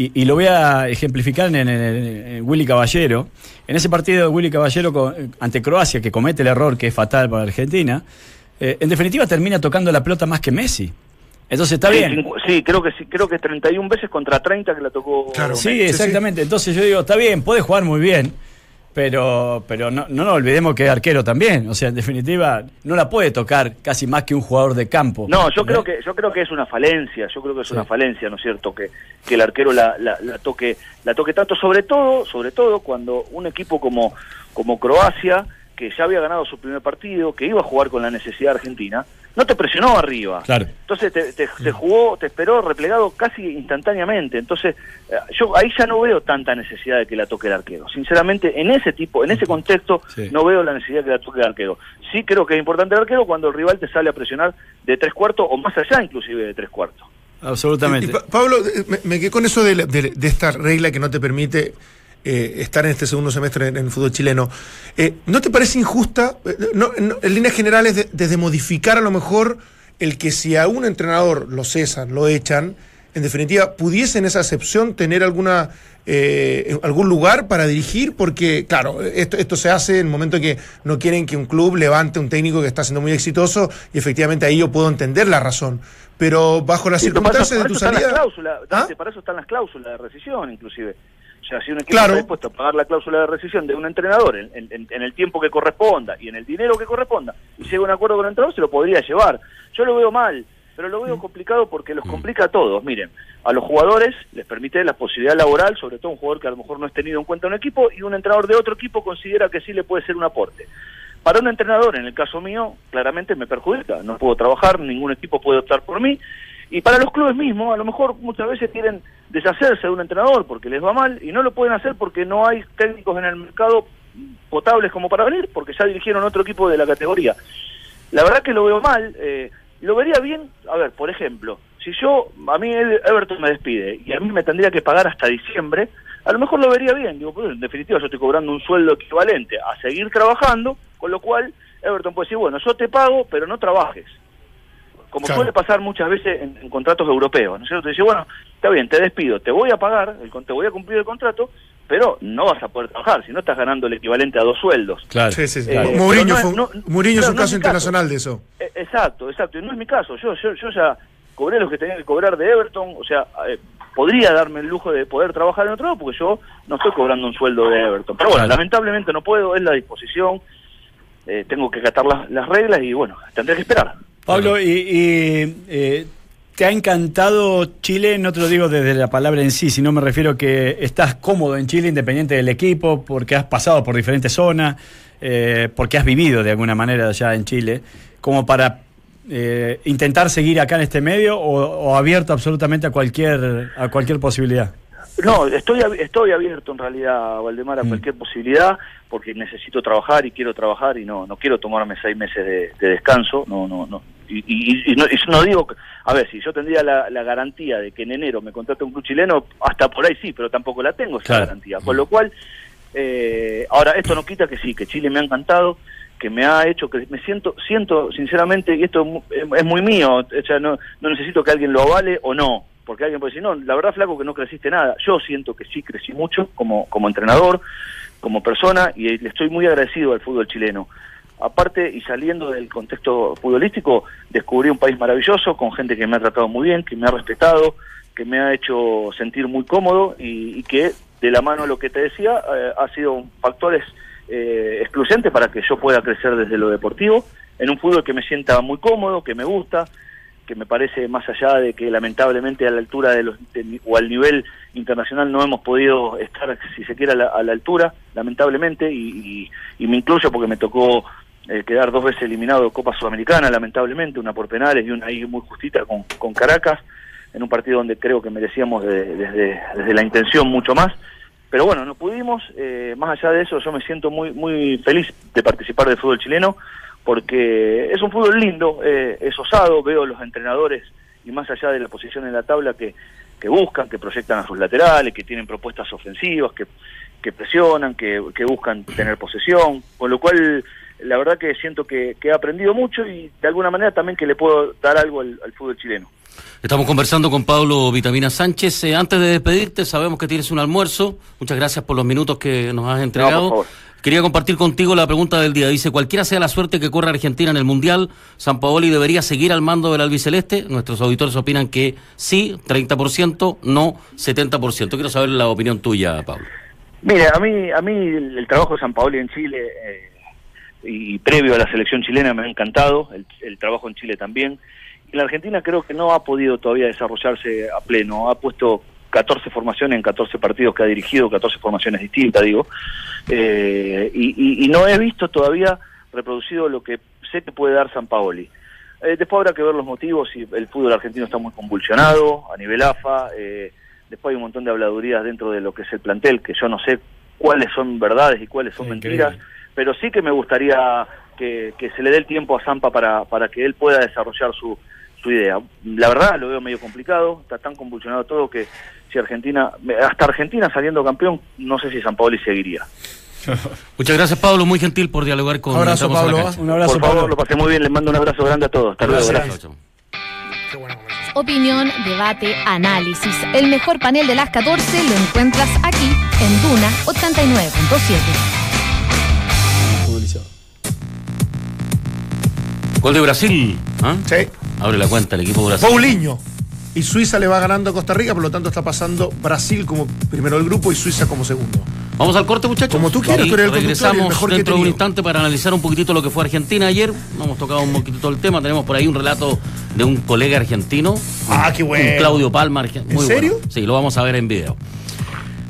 D: Y, lo voy a ejemplificar en, Willy Caballero. En ese partido de Willy Caballero ante Croacia, que comete el error que es fatal para Argentina, en definitiva termina tocando la pelota más que Messi. Entonces está bien.
E: Sí, creo que sí, creo que 31 veces contra 30 que la tocó.
D: Claro. Sí, exactamente. Entonces yo digo, está bien, puede jugar muy bien, pero pero no, no nos olvidemos que es arquero también. O sea, en definitiva, no la puede tocar casi más que un jugador de campo.
E: No, yo creo que yo creo que es una falencia. Yo creo que es una falencia, ¿no es cierto? Que, que el arquero la, la, la, toque la toque tanto, sobre todo sobre todo cuando un equipo como como Croacia que ya había ganado su primer partido, que iba a jugar con la necesidad argentina, no te presionó arriba.
D: Claro.
E: Entonces te, jugó, te esperó replegado casi instantáneamente. Entonces, eh, yo ahí ya no veo tanta necesidad de que la toque el arquero. Sinceramente, en ese tipo, en ese contexto, no veo la necesidad de que la toque el arquero. Sí creo que es importante el arquero cuando el rival te sale a presionar de tres cuartos o más allá inclusive de tres cuartos.
D: Absolutamente.
C: Pablo, eh, me, quedé con eso de, de esta regla que no te permite eh, estar en este segundo semestre en, el fútbol chileno. Eh, ¿No te parece injusta, eh, en líneas generales, desde modificar a lo mejor el que si a un entrenador lo cesan, lo echan, en definitiva, pudiese en esa excepción tener alguna algún lugar para dirigir? Porque, claro, esto, esto se hace en el momento que no quieren que un club levante un técnico que está siendo muy exitoso y efectivamente ahí yo puedo entender la razón. Pero bajo las circunstancias de tu salida...
E: ¿Ah? Para eso están las cláusulas de rescisión, inclusive. O sea, si un equipo está dispuesto a pagar la cláusula de rescisión de un entrenador en, el tiempo que corresponda y en el dinero que corresponda y llega a un acuerdo con el entrenador, se lo podría llevar. Yo lo veo mal, pero lo veo mm. complicado porque los mm. complica a todos. Miren, a los jugadores les permite la posibilidad laboral, sobre todo un jugador que a lo mejor no es tenido en cuenta en un equipo y un entrenador de otro equipo considera que sí le puede ser un aporte. Para un entrenador, en el caso mío, claramente me perjudica. No puedo trabajar, ningún equipo puede optar por mí y para los clubes mismos, a lo mejor muchas veces quieren deshacerse de un entrenador porque les va mal y no lo pueden hacer porque no hay técnicos en el mercado potables como para venir, porque ya dirigieron otro equipo de la categoría. La verdad que lo veo mal, eh, lo vería bien, a ver, por ejemplo, si yo, a mí Everton me despide y a mí me tendría que pagar hasta diciembre, a lo mejor lo vería bien, digo, pues en definitiva yo estoy cobrando un sueldo equivalente a seguir trabajando, con lo cual Everton puede decir, bueno, yo te pago, pero no trabajes como suele pasar muchas veces en, contratos europeos, ¿no es cierto? Te dice, bueno, está bien, te despido, te voy a pagar, el, te voy a cumplir el contrato, pero no vas a poder trabajar, si no estás ganando el equivalente a dos sueldos.
C: Claro, sí, sí, sí. Eh, Mourinho, es un caso internacional de eso.
E: Eh, exacto, exacto, y no es mi caso, yo, yo, yo ya cobré lo que tenía que cobrar de Everton, o sea, eh, podría darme el lujo de poder trabajar en otro lado porque yo no estoy cobrando un sueldo de Everton. Pero bueno, lamentablemente no puedo, es la disposición, tengo que acatar las reglas y bueno, tendré que esperar.
D: Pablo, y, eh, ¿te ha encantado Chile? No te lo digo desde la palabra en sí, sino me refiero que estás cómodo en Chile, independiente del equipo, porque has pasado por diferentes zonas, eh, porque has vivido de alguna manera allá en Chile, como para eh, intentar seguir acá en este medio o, abierto absolutamente a cualquier, a cualquier posibilidad.
E: No, estoy, estoy abierto en realidad, Valdemar, a mm. cualquier posibilidad, porque necesito trabajar y quiero trabajar y no, no quiero tomarme seis meses de, de descanso, no, no, no, y, no, no, digo, a ver, si yo tendría la, garantía de que en enero me contrate un club chileno, hasta por ahí sí, pero tampoco la tengo esa garantía. Con lo cual, eh, ahora esto no quita que sí, que Chile me ha encantado, que me ha hecho que me siento, siento sinceramente, y esto es muy mío, o sea, no, no necesito que alguien lo avale o no, porque alguien puede decir, no, la verdad, flaco, que no creciste nada. Yo siento que sí crecí mucho como, como entrenador, como persona, y le estoy muy agradecido al fútbol chileno. Aparte, y saliendo del contexto futbolístico, descubrí un país maravilloso, con gente que me ha tratado muy bien, que me ha respetado, que me ha hecho sentir muy cómodo y, que, de la mano de lo que te decía, eh, ha sido factores eh, excluyentes para que yo pueda crecer desde lo deportivo, en un fútbol que me sienta muy cómodo, que me gusta, que me parece más allá de que lamentablemente a la altura de los o al nivel internacional no hemos podido estar si se quiere a la, altura lamentablemente y, y, me incluyo porque me tocó eh, quedar dos veces eliminado de Copa Sudamericana, lamentablemente, una por penales y una ahí muy justita con, con Caracas, en un partido donde creo que merecíamos desde, desde la intención mucho más. Pero bueno, no pudimos. Eh, más allá de eso, yo me siento muy muy feliz de participar del fútbol chileno, porque es un fútbol lindo, eh, es osado, veo los entrenadores y más allá de la posición en la tabla que, que buscan, que proyectan a sus laterales, que tienen propuestas ofensivas, que, que presionan, que, que buscan tener posesión, con lo cual la verdad que siento que, que he aprendido mucho y de alguna manera también que le puedo dar algo al, al fútbol chileno.
A: Estamos conversando con Pablo Vitamina Sánchez. Eh, antes de despedirte, sabemos que tienes un almuerzo. Muchas gracias por los minutos que nos has entregado.
E: por favor.
A: Quería compartir contigo la pregunta del día. Dice, cualquiera sea la suerte que corra Argentina en el Mundial, ¿San Paoli debería seguir al mando del albiceleste? Nuestros auditores opinan que sí, 30%, no, 70%. Quiero saber la opinión tuya, Pablo.
E: Mira, a mí, a mí el, el trabajo de San Paoli en Chile eh, y previo a la selección chilena me ha encantado, el, el trabajo en Chile también. Y la Argentina creo que no ha podido todavía desarrollarse a pleno, ha puesto 14 formaciones en 14 partidos que ha dirigido, 14 formaciones distintas, digo, eh, y, y- y no he visto todavía reproducido lo que sé que puede dar San Paoli. Eh, después habrá que ver los motivos, si el fútbol argentino está muy convulsionado a nivel AFA, eh, después hay un montón de habladurías dentro de lo que es el plantel, que yo no sé cuáles son verdades y cuáles son mentiras. Pero sí que me gustaría que, que se le dé el tiempo a Zampa para, para que él pueda desarrollar su, su idea. La verdad lo veo medio complicado, está tan convulsionado todo que si Argentina, hasta Argentina saliendo campeón, no sé si San Paoli seguiría. [laughs]
A: Muchas gracias, Pablo. Muy gentil por dialogar con
C: Abrazo, Pablo.
D: Un abrazo,
E: Por favor,
D: Pablo.
E: lo pasé muy bien, les mando un abrazo grande a todos. Hasta luego,
C: Gracias.
B: Opinión, debate, análisis. El mejor panel de las 14 lo encuentras aquí en Duna 89.7.
A: Gol de Brasil. ¿ah?
C: Sí.
A: Abre la cuenta el equipo de Brasil.
C: Paulinho. Y Suiza le va ganando a Costa Rica, por lo tanto está pasando Brasil como primero del grupo y Suiza como segundo.
A: Vamos al corte, muchachos.
C: Como tú quieras, tú eres el y el
A: regresamos
C: mejor
A: dentro de un instante para analizar un poquitito lo que fue Argentina ayer. No hemos tocado un poquitito el tema. Tenemos por ahí un relato de un colega argentino.
C: Ah, qué bueno.
A: Un Claudio Palma. argen-
C: ¿En
A: muy
C: serio?
A: bueno. Sí, lo vamos a ver en video.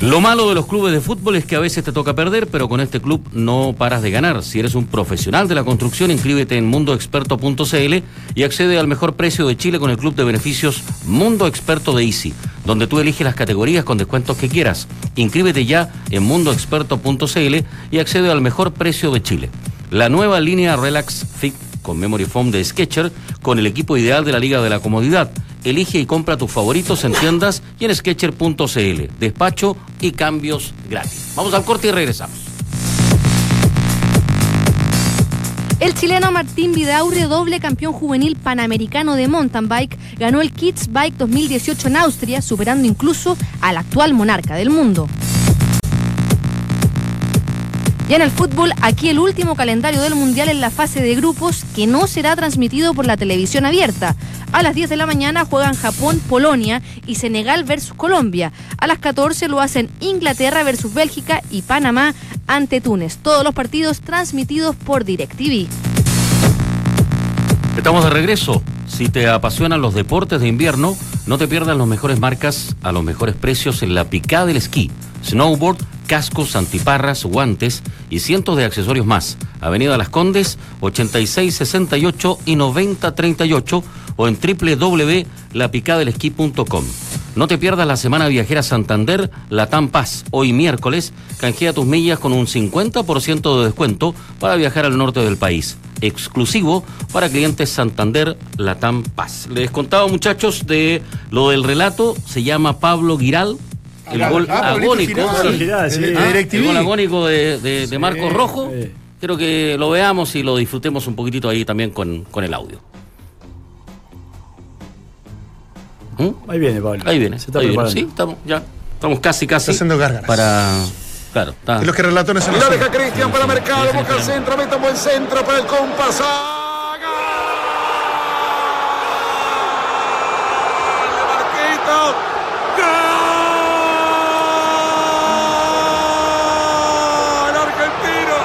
A: Lo malo de los clubes de fútbol es que a veces te toca perder, pero con este club no paras de ganar. Si eres un profesional de la construcción, inscríbete en mundoexperto.cl y accede al mejor precio de Chile con el club de beneficios Mundo Experto de Easy, donde tú eliges las categorías con descuentos que quieras. Inscríbete ya en mundoexperto.cl y accede al mejor precio de Chile. La nueva línea Relax Fit con Memory Foam de Sketcher con el equipo ideal de la Liga de la Comodidad. Elige y compra tus favoritos en tiendas y en Sketcher.cl. Despacho y cambios gratis. Vamos al corte y regresamos.
B: El chileno Martín Vidaurre, doble campeón juvenil panamericano de mountain bike, ganó el Kids Bike 2018 en Austria, superando incluso al actual monarca del mundo. Y en el fútbol, aquí el último calendario del Mundial en la fase de grupos que no será transmitido por la televisión abierta. A las 10 de la mañana juegan Japón, Polonia y Senegal versus Colombia. A las 14 lo hacen Inglaterra versus Bélgica y Panamá ante Túnez. Todos los partidos transmitidos por DirecTV.
A: Estamos de regreso. Si te apasionan los deportes de invierno, no te pierdas las mejores marcas a los mejores precios en la picada del esquí. Snowboard, cascos, antiparras, guantes y cientos de accesorios más. Avenida Las Condes, 8668 y 9038 o en www.lapicadelesquí.com. No te pierdas la Semana Viajera Santander, la Paz, hoy miércoles. Canjea tus millas con un 50% de descuento para viajar al norte del país. Exclusivo para clientes Santander, la Paz. Les contaba, muchachos, de lo del relato. Se llama Pablo Giral. El
C: Ah,
A: gol
C: ah,
A: agónico. Sí. Ah, el gol agónico de, de, de
D: Sí,
A: Marcos Rojo.
D: sí.
A: Quiero que lo veamos y lo disfrutemos un poquitito ahí también con, con el audio. ¿Mm?
D: Ahí viene, Pablo.
A: Ahí viene.
D: Se está
A: ahí viene. Sí, estamos ya. Estamos casi, casi.
C: Está haciendo gárgaras.
A: Para. Claro, está.
C: Es los que relató en esa
F: Y la deja Cristian para Mercado, busca el centro, mete un buen centro para el compás. Marquito. ¡Gol! Argentino.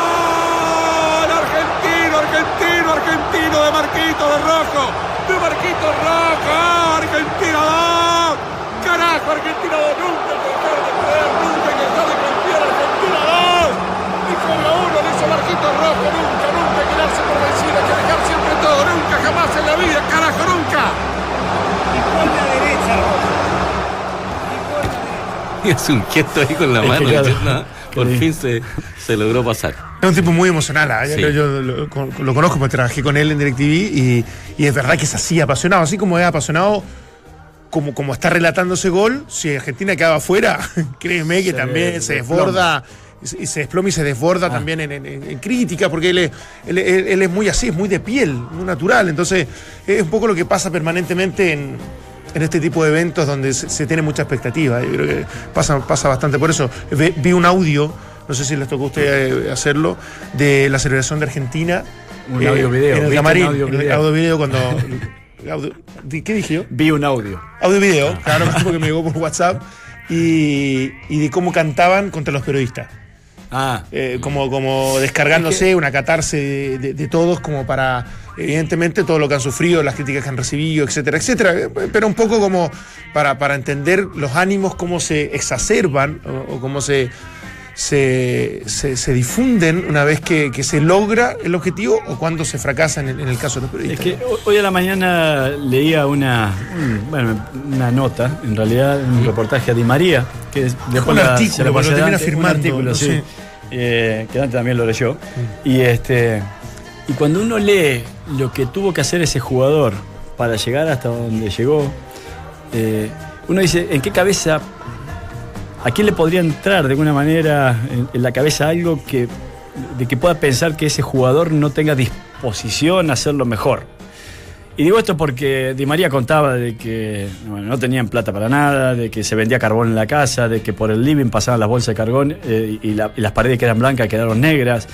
F: ¡Gol! Argentino, argentino, argentino de Marquito de Rojo. De Marquito Rojo. Argentina 2. Carajo, Argentina 2. Nunca hay que dejar de creer, nunca que dejar de confiar. Argentina 2. Y juega uno, lo hizo Marquito Rojo. Nunca, nunca hay que darse por vencido. Hay que dejar siempre todo. Nunca, jamás en la vida. Carajo, nunca.
A: Es [laughs] un gesto ahí con la
D: Es que
A: mano.
D: claro.
A: "Ah, [laughs] Por
D: Sí.
A: fin se, se logró pasar.
C: Es un tipo muy emocional. ¿ah? Yo-
A: Sí.
C: Yo, lo, con- lo conozco porque trabajé con él en DirecTV y, y es verdad que es así, apasionado. Así como es apasionado, como, como está relatando ese gol, si Argentina quedaba afuera, [laughs] créeme que
D: Se
C: también se desborda. Y se- desploma y se desborda
D: Ah.
C: también en, en- en crítica, porque él es, él, él- él es muy así, es muy de piel, muy natural. Entonces, es un poco lo que pasa permanentemente en, en este tipo de eventos donde se, se tiene mucha expectativa. Yo creo que pasa, pasa bastante por eso. Ve- vi un audio, no sé si les tocó a ustedes eh, hacerlo, de la celebración de Argentina.
D: Un audio video.
C: En el
D: ¿Viste
C: camarín.
D: un audio
C: el
D: video?
C: audio video cuando. [laughs] audio- ¿Qué dije yo?
D: Vi un audio.
C: Audio video, claro, porque me llegó por WhatsApp. Y, y de cómo cantaban contra los periodistas.
D: Ah,
C: Eh, como, como descargándose una catarse de, de- de todos, como para, evidentemente, todo lo que han sufrido, las críticas que han recibido, etcétera, etcétera. Pero un poco como para, para entender los ánimos, cómo se exacerban o, o cómo se, se, se- se difunden una vez que, que se logra el objetivo o cuando se fracasa en el, en el caso de los
D: Es
C: periodistas.
D: que ho- hoy a la mañana leía una, un- bueno, una nota, en realidad un reportaje a Di María, que es-
C: Un
D: la-
C: artículo,
D: lo
C: termina firmando,
D: Un artículo,
C: no
D: sí.
C: sé.
D: Eh, que Dante también lo leyó. Y este y cuando uno lee lo que tuvo que hacer ese jugador para llegar hasta donde llegó, eh, uno dice, ¿en qué cabeza ¿A quién le podría entrar de alguna manera en, la cabeza algo que, de que pueda pensar que ese jugador no tenga disposición a hacerlo mejor? Y digo esto porque Di María contaba de que no tenían plata para nada, de que se vendía carbón en la casa, de que por el living pasaban las bolsas de carbón eh, y, la- y las paredes que eran blancas quedaron negras,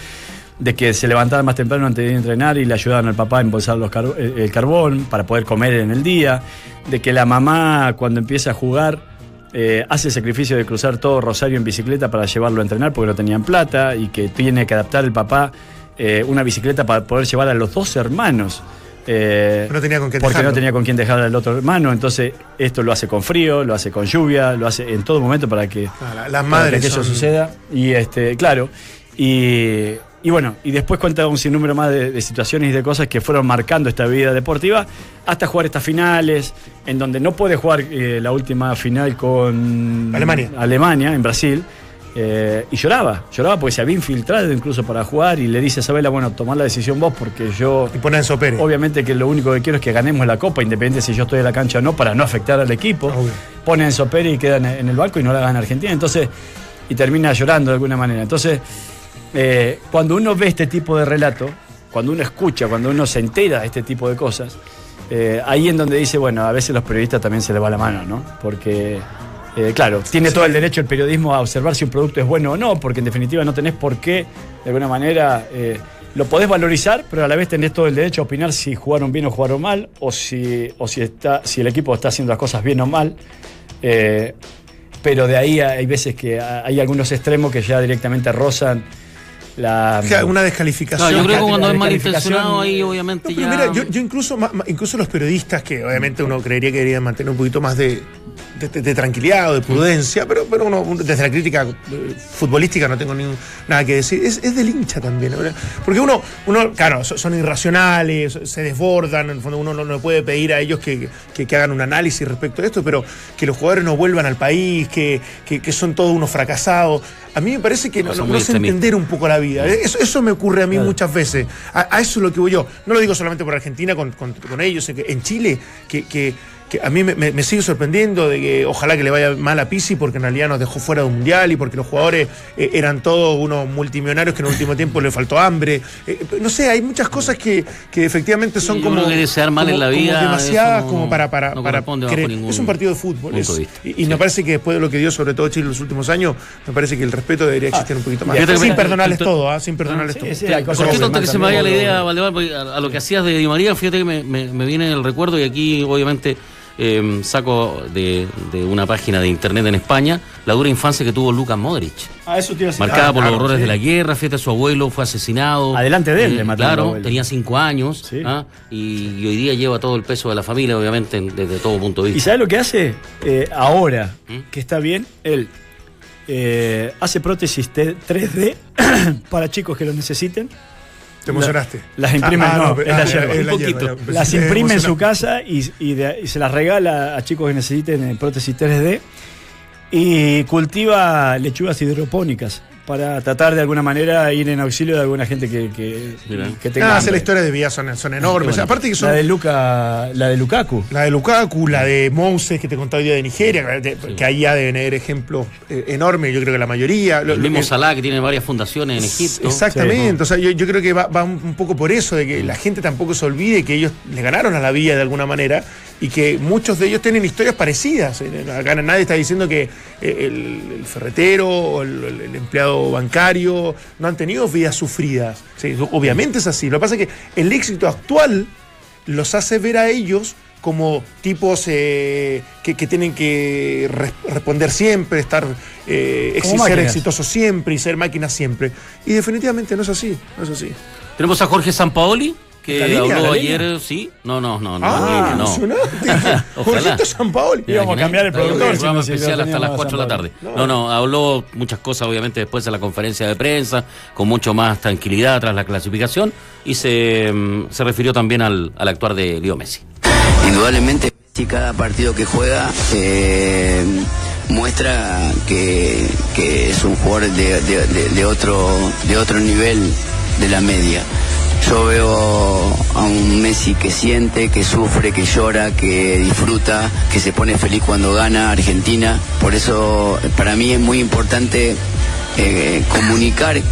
D: de que se levantaban más temprano antes de entrenar y le ayudaban al papá a embolsar los el el carbón para poder comer en el día, de que la mamá cuando empieza a jugar eh, hace el sacrificio de cruzar todo Rosario en bicicleta para llevarlo a entrenar porque no tenían plata y que tiene que adaptar el papá eh, una bicicleta para poder llevar a los dos hermanos. eh,
C: No tenía con
D: porque
C: dejarlo.
D: no tenía con quién dejar al otro hermano, entonces esto lo hace con frío, lo hace con lluvia, lo hace en todo momento para que,
C: Ah,
D: para que eso
C: son-
D: suceda. Y este, claro, y, y bueno, y después cuenta un sinnúmero más de, de situaciones y de cosas que fueron marcando esta vida deportiva hasta jugar estas finales, en donde no puede jugar eh, la última final con
C: Alemania.
D: Alemania, en Brasil. eh, y lloraba, lloraba porque se había infiltrado incluso para jugar y le dice a Isabela, bueno, tomar la decisión vos porque yo
C: Y ponen Sopere.
D: Obviamente que lo único que quiero es que ganemos la copa, independiente si yo estoy en la cancha o no, para no afectar al equipo.
C: Obvio.
D: Ponen Soperi y quedan en el banco y no la gana Argentina. Entonces, y termina llorando de alguna manera. Entonces, eh, cuando uno ve este tipo de relato, cuando uno escucha, cuando uno se entera de este tipo de cosas, eh, ahí en donde dice, bueno, a veces los periodistas también se les va la mano, ¿no? Porque, eh, claro, tiene todo el derecho el periodismo a observar si un producto es bueno o no, porque en definitiva no tenés por qué, de alguna manera, lo podés valorizar, pero a la vez tenés todo el derecho a opinar si jugaron bien o jugaron mal, o si, o si, está, si el equipo está haciendo las cosas bien o mal. Pero de ahí hay veces que hay algunos extremos que ya directamente rozan la...
C: O sea, una descalificación.
A: No, yo creo que cuando es malintencionado ahí obviamente
C: No, pero
A: ya...
C: mira, yo, yo incluso, incluso los periodistas, que obviamente uno creería que deberían mantener un poquito más de, de- de- de tranquilidad o de prudencia, pero, pero uno, desde la crítica eh, futbolística no tengo ni- nada que decir. Es, es del hincha también. ¿verdad? Porque uno, uno, claro, so- son irracionales, se desbordan, en el fondo uno no, no puede pedir a ellos que, que- que hagan un análisis respecto a esto, pero que los jugadores no vuelvan al país, que, que- que son todos unos fracasados. A mí me parece que no, no, no entender un poco la vida. Eso, eso me ocurre a mí muchas veces. A, a eso es lo que voy yo. No lo digo solamente por Argentina, con, con- con ellos, en Chile, que, que- a mí me, me- me sigue sorprendiendo de que ojalá que le vaya mal a Pisi porque en realidad nos dejó fuera de un mundial y porque los jugadores eh, eran todos unos multimillonarios que en el último tiempo le faltó hambre. Eh, no sé, hay muchas cosas que, que efectivamente son como,
A: que desear mal en
C: como-
A: la
C: como
A: vida,
C: demasiadas
A: eso no-
C: como para, para,
A: no
C: para Es un partido de fútbol. es-
A: de
C: y y
A: Sí.
C: me parece que después de lo que dio sobre todo Chile en los últimos años, me parece que el respeto debería existir un poquito más. Sin perdonarles todo, ¿ah? sin perdonarles
D: sí,
C: todo.
D: hay cosas
A: Cortito
D: que se
A: me vaya la idea, Valdemar, a, lo que hacías de Di María, fíjate que me viene el recuerdo y aquí obviamente eh, saco de, de una página de internet en España la dura infancia que tuvo Lucas Modric.
D: Ah, eso te iba a decir.
A: Marcada
D: Ah,
A: por los horrores
D: sí.
A: de la guerra, fíjate, su abuelo fue asesinado.
D: Adelante de él
A: Eh,
D: le mataron al
A: Claro,
D: abuelo.
A: tenía cinco años
D: Sí.
A: ¿ah? y, y hoy día lleva todo el peso de la familia, obviamente, en- desde todo punto de
D: ¿Y
A: vista.
D: sabes lo que hace? Eh, ahora
A: ¿Mm?
D: que está bien, él eh, hace prótesis T- [clears throat] 3D para chicos que lo necesiten.
C: Te emocionaste.
D: Las imprime,
C: Ah, ah,
D: no, la
C: ah,
D: yerba.
C: es
D: Un
C: la
D: poquito.
C: yerba, ya,
D: Las imprime en su casa y, y de- y se las regala a chicos que necesiten prótesis 3D. Y cultiva lechugas hidropónicas para tratar de alguna manera ir en auxilio de alguna gente que, que, que tenga.
C: Ah,
D: hambre.
C: las historias de vida son, son enormes.
D: Bueno,
C: Aparte que son.
D: La de Luca, la de Lukaku.
C: La de Lukaku, la de Moses, que te contaba hoy día de Nigeria, que, que ahí ya deben haber ejemplos eh, enormes, yo creo que la mayoría. Lo-
A: El mismo Salah que tiene varias fundaciones en Egipto.
C: Exactamente, o sea, yo, yo creo que va, va un, un poco por eso, de que la gente tampoco se olvide que ellos le ganaron a la vida de alguna manera y que muchos de ellos tienen historias parecidas. Eh, Acá nadie está diciendo que eh, el, el ferretero o el, empleado bancario no han tenido vidas sufridas. Sí, obviamente es así. Lo que pasa es que el éxito actual los hace ver a ellos como tipos eh, que, que tienen que res- responder siempre, estar eh, ser exitosos siempre y ser máquinas siempre. Y definitivamente no es así, no es así.
A: Tenemos a Jorge Sampaoli, que
C: ¿La línea,
A: habló
C: la
A: ayer,
C: línea?
A: sí. No, no, no, no.
C: Ah,
A: línea, no. [laughs]
C: Jorgito.
A: ¿Te
D: Íbamos a cambiar el productor,
A: programa
D: si
A: especial hasta las
D: teníamos
A: 4 de la tarde. No, no, habló muchas cosas, obviamente, después de la conferencia de prensa, con mucho más tranquilidad tras la clasificación, y se, mm, se refirió también al, al actuar de Leo Messi.
G: Indudablemente, si cada partido que juega eh, muestra que, que es un jugador de, de- de- de otro, de otro nivel de la media. Yo veo a un Messi que siente, que sufre, que llora, que disfruta, que se pone feliz cuando gana Argentina. Por eso para mí es muy importante eh, comunicar eh,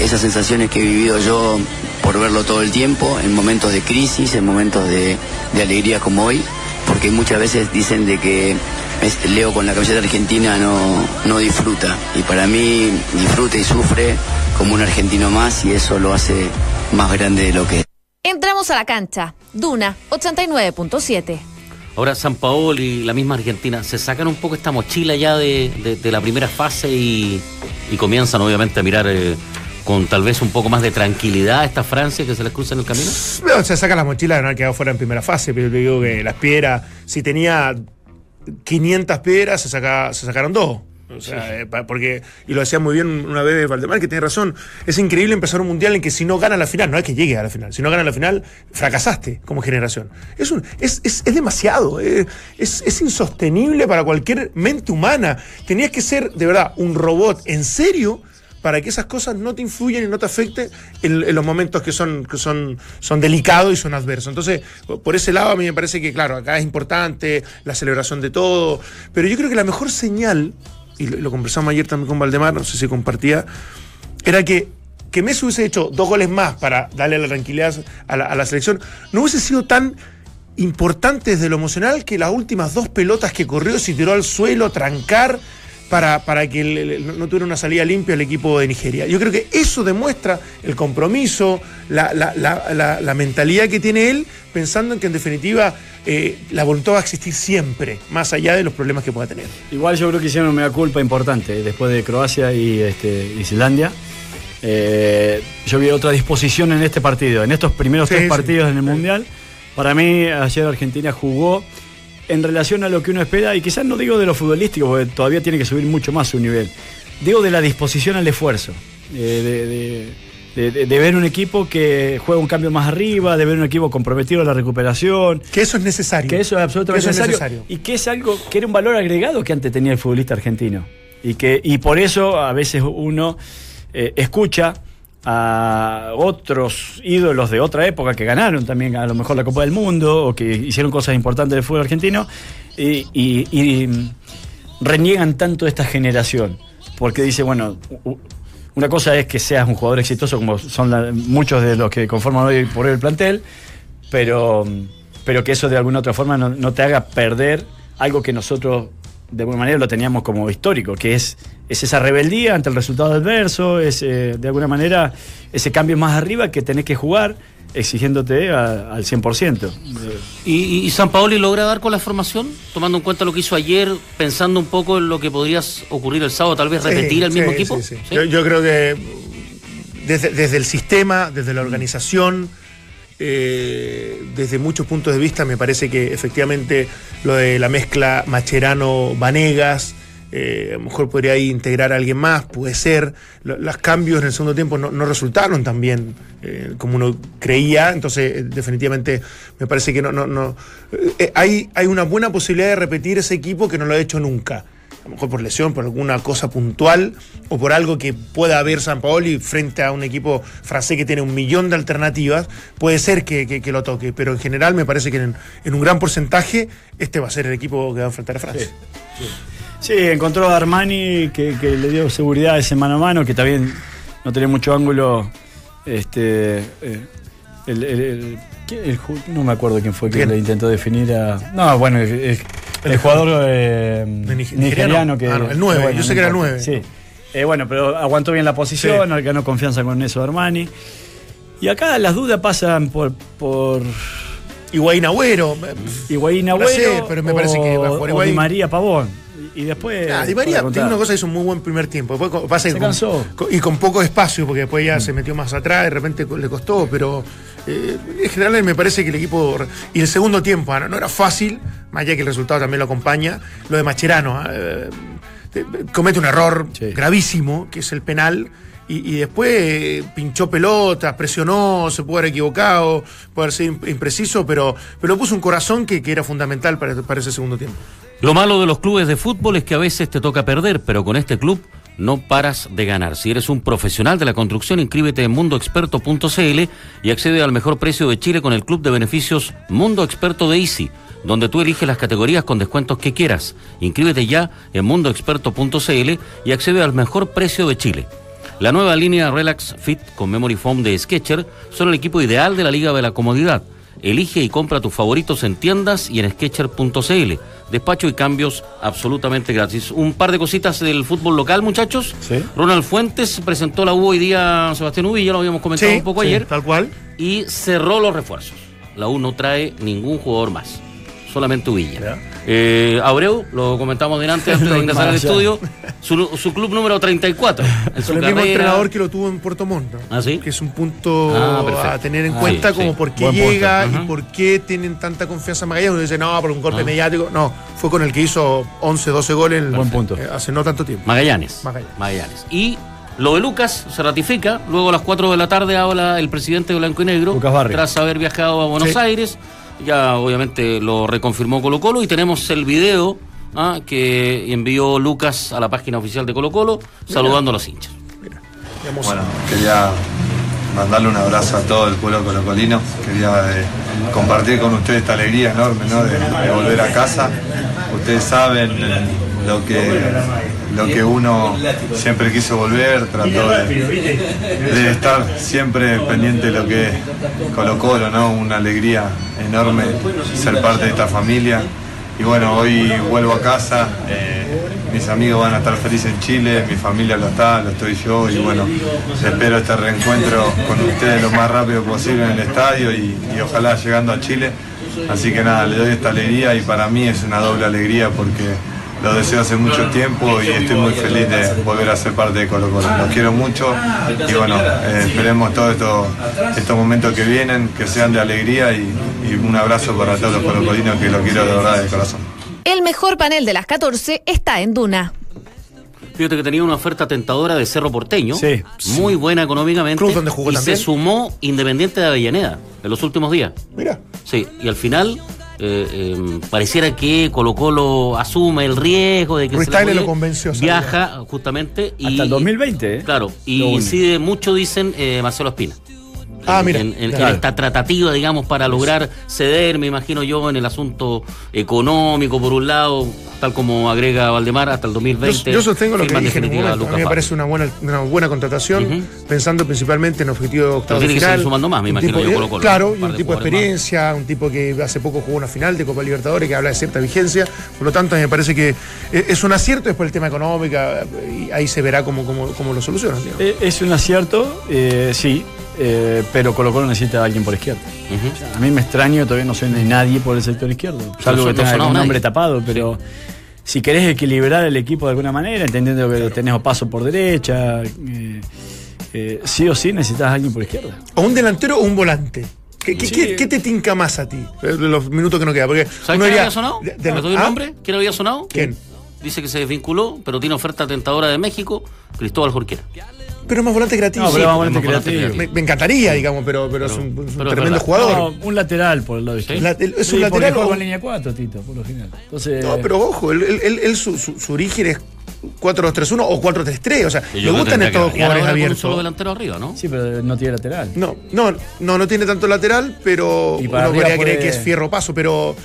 G: esas sensaciones que he vivido yo por verlo todo el tiempo, en momentos de crisis, en momentos de, alegría como hoy, porque muchas veces dicen de que Leo con la camiseta argentina no, no disfruta, y para mí disfruta y sufre como un argentino más, y eso lo hace más grande de lo que es.
H: Entramos a la cancha. Duna 89.7.
A: Ahora San y la misma Argentina, se sacan un poco esta mochila ya de, de- de la primera fase y, y comienzan obviamente a mirar eh, con tal vez un poco más de tranquilidad a esta Francia que se les cruza en el camino.
C: No, se saca la mochila de no haber quedado fuera en primera fase, pero yo te digo que las piedras, si tenía 500 piedras, se, saca, se sacaron dos. O sea, eh, porque, y lo decía muy bien una vez Valdemar, que tiene razón, es increíble empezar un mundial en que si no gana la final, no es que llegue a la final, si no gana la final, fracasaste como generación. Es, un, es, es, es demasiado, eh, es, es insostenible para cualquier mente humana. Tenías que ser, de verdad, un robot en serio para que esas cosas no te influyan y no te afecten en, en los momentos que son, que son, son delicados y son adversos. Entonces, por ese lado a mí me parece que, claro, acá es importante la celebración de todo, pero yo creo que la mejor señal, y lo, conversamos ayer también con Valdemar, no sé si compartía, era que que Messi hubiese hecho dos goles más para darle la tranquilidad a la, selección, no hubiese sido tan importante desde lo emocional que las últimas dos pelotas que corrió se tiró al suelo, trancar, para, para que el- el- no- tuviera una salida limpia el equipo de Nigeria. Yo creo que eso demuestra el compromiso, la, la- la- mentalidad que tiene él, pensando en que en definitiva eh, la voluntad va a existir siempre, más allá de los problemas que pueda tener.
D: Igual yo creo que hicieron una culpa importante eh, después de Croacia y este, Islandia. Eh, yo vi otra disposición en este partido, en estos primeros
C: Sí,
D: tres
C: sí.
D: partidos en el Mundial. Para mí, ayer Argentina jugó en relación a lo que uno espera, y quizás no digo de lo futbolístico, porque todavía tiene que subir mucho más su nivel. Digo de la disposición al esfuerzo, eh, de, de- de- de ver un equipo que juega un cambio más arriba, de ver un equipo comprometido a la recuperación,
C: Que eso es necesario.
D: que eso es absolutamente
C: Que eso es
D: necesario,
C: necesario.
D: Y que es algo que era un valor agregado que antes tenía el futbolista argentino. Y, que, y por eso a veces uno eh, escucha a otros ídolos de otra época que ganaron también a lo mejor la Copa del Mundo o que hicieron cosas importantes del fútbol argentino y, reniegan tanto de esta generación. Porque dice, bueno, u- una cosa es que seas un jugador exitoso como son muchos de los que conforman hoy por hoy el plantel, pero, pero que eso de alguna otra forma no te haga perder algo que nosotros de alguna manera lo teníamos como histórico, que es, es esa rebeldía ante el resultado adverso, es eh, de alguna manera ese cambio más arriba que tenés que jugar exigiéndote a- al 100%. Eh,
A: ¿Y, y San Paoli logra dar con la formación, tomando en cuenta lo que hizo ayer, pensando un poco en lo que podría ocurrir el sábado, tal vez repetir
C: Sí,
A: el mismo
C: sí,
A: equipo?
C: sí, sí.
A: ¿Sí?
C: Yo, yo creo que desde, desde el sistema, desde la organización, eh, desde muchos puntos de vista, me parece que efectivamente lo de la mezcla Macherano-Vanegas. eh, a lo mejor podría integrar a alguien más, puede ser. Lo- Los cambios en el segundo tiempo no, resultaron tan bien eh, como uno creía, entonces definitivamente me parece que no, no, no. hay, hay una buena posibilidad de repetir ese equipo que no lo ha hecho nunca. A lo mejor por lesión, por alguna cosa puntual o por algo que pueda haber San Paoli frente a un equipo francés que tiene un millón de alternativas, puede ser que, que- que lo toque, pero en general me parece que en, en un gran porcentaje este va a ser el equipo que va a enfrentar a Francia.
D: Sí, encontró a Armani que, que le dio seguridad a ese mano a mano, que también no tenía mucho ángulo. Este, eh, el, el- el- ¿quién- el ju- no me acuerdo quién fue que le intentó definir a. No, bueno, el, el- el jugador eh, nigeriano
C: nigeriano.
D: que.
C: Ah, no, el nueve,
D: bueno,
C: yo sé
D: no
C: que era
D: importa.
C: nueve.
D: Sí. Eh, bueno, pero aguantó bien la posición, ganó confianza con eso Armani. Y acá las dudas pasan por, por
C: Higuaín Agüero,
D: Higuaín Agüero
C: sé, pero me parece que va
D: o-. Di María Pavón. Y, después.
C: Ah, Di María tiene una cosa, hizo un muy buen primer tiempo. Después pasa que
D: Se
C: con-
D: cansó.
C: co- y con poco espacio, porque después ya se metió más atrás, de repente le costó, pero eh, en general me parece que el equipo. Y el segundo tiempo, ah, no, no era fácil, más allá que el resultado también lo acompaña. Lo de Macherano, ah, eh, eh, comete un error
D: Sí.
C: gravísimo, que es el penal. Y, y después eh, pinchó pelotas, presionó, se puede haber equivocado, puede haber sido imp- impreciso, pero, pero puso un corazón que, que era fundamental para, para ese segundo tiempo.
A: Lo malo de los clubes de fútbol es que a veces te toca perder, pero con este club no paras de ganar. Si eres un profesional de la construcción, inscríbete en mundoexperto.cl y accede al mejor precio de Chile con el club de beneficios Mundo Experto de Easy, donde tú eliges las categorías con descuentos que quieras. Inscríbete ya en mundoexperto.cl y accede al mejor precio de Chile. La nueva línea Relax Fit con Memory Foam de Sketcher son el equipo ideal de la Liga de la Comodidad. Elige y compra tus favoritos en tiendas y en Sketcher.cl. Despacho y cambios absolutamente gratis. Un par de cositas del fútbol local, muchachos.
D: Sí.
A: Ronald Fuentes presentó la U hoy día a Sebastián Ubi, ya lo habíamos comentado
C: Sí,
A: un poco
C: sí,
A: ayer,
C: Tal cual.
A: y cerró los refuerzos. La U no trae ningún jugador más, solamente Uvilla. Eh, Abreu, lo comentamos delante antes de [laughs] ingresar al estudio, su, su club número 34 en su
C: el mismo entrenador que lo tuvo en Puerto Montt. ¿no?
A: ¿Ah, sí?
C: Que es un punto
A: Ah,
C: a tener en
A: Ah,
C: cuenta
A: sí,
C: como
A: sí.
C: por qué
D: Buen
C: llega y por qué tienen tanta confianza en Magallanes. Uno dice, no, por un golpe
A: Ah.
C: mediático. No, fue con el que hizo 11, 12 goles en-
D: Buen punto.
C: eh, hace no tanto tiempo.
A: Magallanes.
C: Magallanes.
A: Y lo de Lucas se ratifica. Luego a las 4 de la tarde habla el presidente de Blanco y Negro. Tras haber viajado a Buenos
C: Sí.
A: Aires. Ya obviamente lo reconfirmó Colo Colo. Y tenemos el video ah, que envió Lucas a la página oficial de Colo Colo saludando a los hinchas.
I: Bueno, quería mandarle un abrazo a todo el pueblo colocolino. Quería eh, compartir con ustedes esta alegría enorme ¿no? de, de volver a casa. Ustedes saben eh, lo que, lo que uno siempre quiso volver, trató de, de estar siempre pendiente de lo que es Colo Colo, ¿no? Una alegría enorme ser parte de esta familia. Y bueno, hoy vuelvo a casa, eh, mis amigos van a estar felices en Chile, mi familia lo está, lo estoy yo y bueno, espero este reencuentro con ustedes lo más rápido posible en el estadio y, y ojalá llegando a Chile. Así que nada, le doy esta alegría y para mí es una doble alegría porque lo deseo hace mucho tiempo y estoy muy feliz de volver a ser parte de Colo Colo. Los quiero mucho y bueno, eh, esperemos todos esto- estos momentos que vienen, que sean de alegría y, y un abrazo para todos los colocolinos que lo quiero de verdad de corazón.
H: El mejor panel de las 14 está en Duna.
A: Fíjate que tenía una oferta tentadora de Cerro Porteño.
D: Sí.
A: Muy buena económicamente.
C: Club donde jugó
A: y
C: también.
A: se sumó Independiente de Avellaneda en los últimos días.
C: Mira,
A: Sí, y al final eh, eh, pareciera que Colo Colo asume el riesgo de que
C: Ruiz
A: se
C: lo convenció,
A: viaja justamente y
D: Hasta el 2020, ¿eh?
A: claro y incide mucho dicen eh, Marcelo Espina
C: Ah,
A: en-
C: mira,
A: en, en- en
C: claro.
A: esta tratativa digamos para lograr ceder me imagino yo en el asunto económico por un lado tal como agrega Valdemar hasta el
C: yo,
A: 2020
C: yo sostengo lo que dije en un momento. A mí me parece una buena, una buena contratación, pensando principalmente en objetivo de octavos
A: tiene que
C: final.
A: seguir sumando más, me imagino
C: tipo-
A: yo, Colo Colo,
C: Claro,
A: un
C: y un tipo de
A: más.
C: experiencia, un tipo que hace poco jugó una final de Copa Libertadores que habla de cierta vigencia. Por lo tanto, a mí me parece que eh, es un acierto después el tema económico y ahí se verá cómo, cómo, cómo lo solucionan. digamos.
D: Eh, Es un acierto, eh, sí, eh, pero Colo Colo necesita a alguien por izquierda. A mí me extraño, todavía no soy de nadie por el sector izquierdo. Salvo
A: no
D: que tenga algún
A: nadie.
D: nombre tapado, pero si querés equilibrar el equipo de alguna manera, entendiendo que tenés paso por derecha, eh, eh, sí o sí necesitas a alguien por izquierda.
C: O un delantero o un volante. ¿Qué, qué-
D: Sí.
C: qué- qué te tinca más a ti? Los minutos que no quedan. Porque
A: ¿Sabes quién había sonado?
C: de- de-
A: ¿Te doy el
C: ¿Ah?
A: nombre? ¿Quién había sonado?
C: ¿Quién?
A: Dice que se desvinculó, pero tiene oferta tentadora de México, Cristóbal Jorquera.
C: Pero es más volante creativo.
D: No, pero
C: Sí,
D: más volante
A: más volante
D: creativo.
C: me, me encantaría, digamos, pero, pero, es un, es un
A: pero
C: tremendo
A: verdad.
C: jugador.
D: No, un lateral por el lado izquierdo.
C: La- el- es
D: Sí,
C: un lateral.
D: juega
C: o-
D: en línea 4, Tito, por lo general. Entonces,
C: No, pero ojo, él, él- él- él su, su- su origen es 4-2-3-1 o 4-3-3. O sea, le gustan estos jugadores abiertos.
A: solo delantero arriba, ¿no?
D: Sí, pero no tiene lateral.
C: No, no, no, no tiene tanto lateral, pero
D: Y
C: uno
D: para
C: podría creer
D: puede-
C: que es fierro paso, pero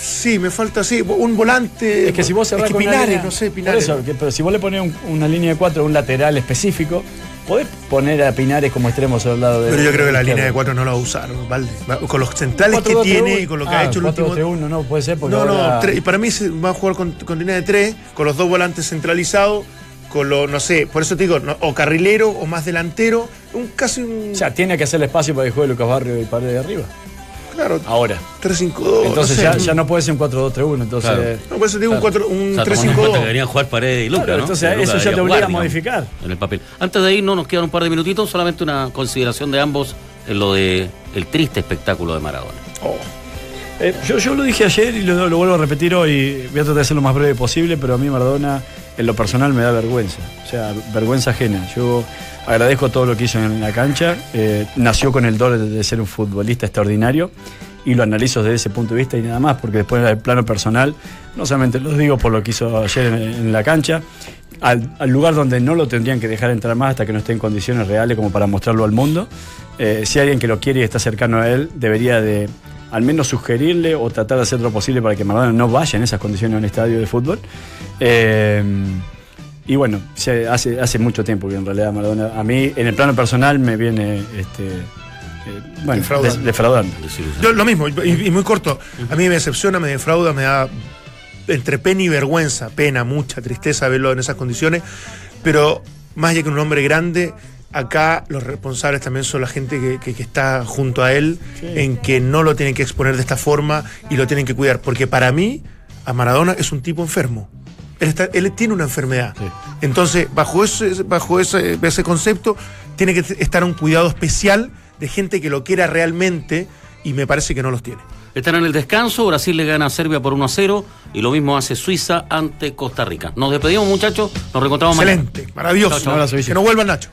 C: sí, me falta sí, un volante.
D: Es que si vos cerrás
C: es que
D: con una
C: Pinares,
D: línea-
C: no sé,
D: por
C: Pinares.
D: eso, pero si vos le pones un- una línea de 4, un lateral específico, podés poner a Pinares como extremos al lado de
C: Pero yo creo que la línea de 4 no la va a usar, Valde. Va- Con los centrales que
D: 4-2-3-1.
C: tiene y con lo que
D: Ah,
C: ha hecho el último.
D: 4-2-3-1, no puede ser porque
C: No, no,
D: ahora-
C: y para mí va a jugar con, con línea de 3, con los dos volantes centralizados, con lo, no sé, por eso te digo, no, o carrilero o más delantero, un casi un.
D: O sea, tiene que hacer el espacio para que juegue Lucas Barrio y Pared de arriba.
C: Claro,
D: Ahora.
C: 3-5-2.
D: Entonces
C: no sé.
D: ya, ya no puede ser un 4-2-3-1. Entonces,
A: Claro.
C: No, por eso te digo un, cuatro- un
A: O sea, tomando en cuenta que
C: 3-5-2.
A: deberían jugar Paredes y Lucas,
D: Claro,
A: ¿no?
D: entonces eso ya te obliga a
A: digamos,
D: modificar.
A: En el papel. Antes de irnos, nos quedan un par de minutitos, solamente una consideración de ambos en lo de el triste espectáculo de Maradona.
C: Oh,
D: Eh, yo, yo lo dije ayer y lo, lo vuelvo a repetir hoy. Voy a tratar de ser lo más breve posible, pero a mí Maradona, en lo personal, me da vergüenza. O sea, vergüenza ajena. Yo agradezco todo lo que hizo en la cancha. Eh, nació con el don de, ser un futbolista extraordinario y lo analizo desde ese punto de vista y nada más, porque después en el plano personal, no solamente lo digo por lo que hizo ayer en, la cancha, al, al lugar donde no lo tendrían que dejar entrar más hasta que no esté en condiciones reales como para mostrarlo al mundo. Eh, si alguien que lo quiere y está cercano a él, debería de al menos sugerirle o tratar de hacer lo posible para que Maradona no vaya en esas condiciones a un estadio de fútbol. Eh, y bueno, se- hace, hace mucho tiempo que en realidad Maradona, a mí en el plano personal me viene este, eh, bueno,
C: Defraudando.
D: defraudando.
C: Yo lo mismo, y, y muy corto. A mí me decepciona, me defrauda, me da entre pena y vergüenza, pena, mucha tristeza verlo en esas condiciones. Pero más allá que un hombre grande, acá los responsables también son la gente que, que- que está junto a él, en que no lo tienen que exponer de esta forma y lo tienen que cuidar. Porque para mí, a Maradona es un tipo enfermo. Él, está- él tiene una enfermedad.
D: Sí.
C: Entonces, bajo ese, bajo ese, ese concepto, tiene que estar un cuidado especial de gente que lo quiera realmente y me parece que no los tiene.
A: Están en el descanso, Brasil le gana a Serbia por 1 a 0 y lo mismo hace Suiza ante Costa Rica. Nos despedimos muchachos, nos reencontramos mañana.
C: Excelente, maravilloso.
D: Un abrazo, Vici.
C: que no vuelva Nacho.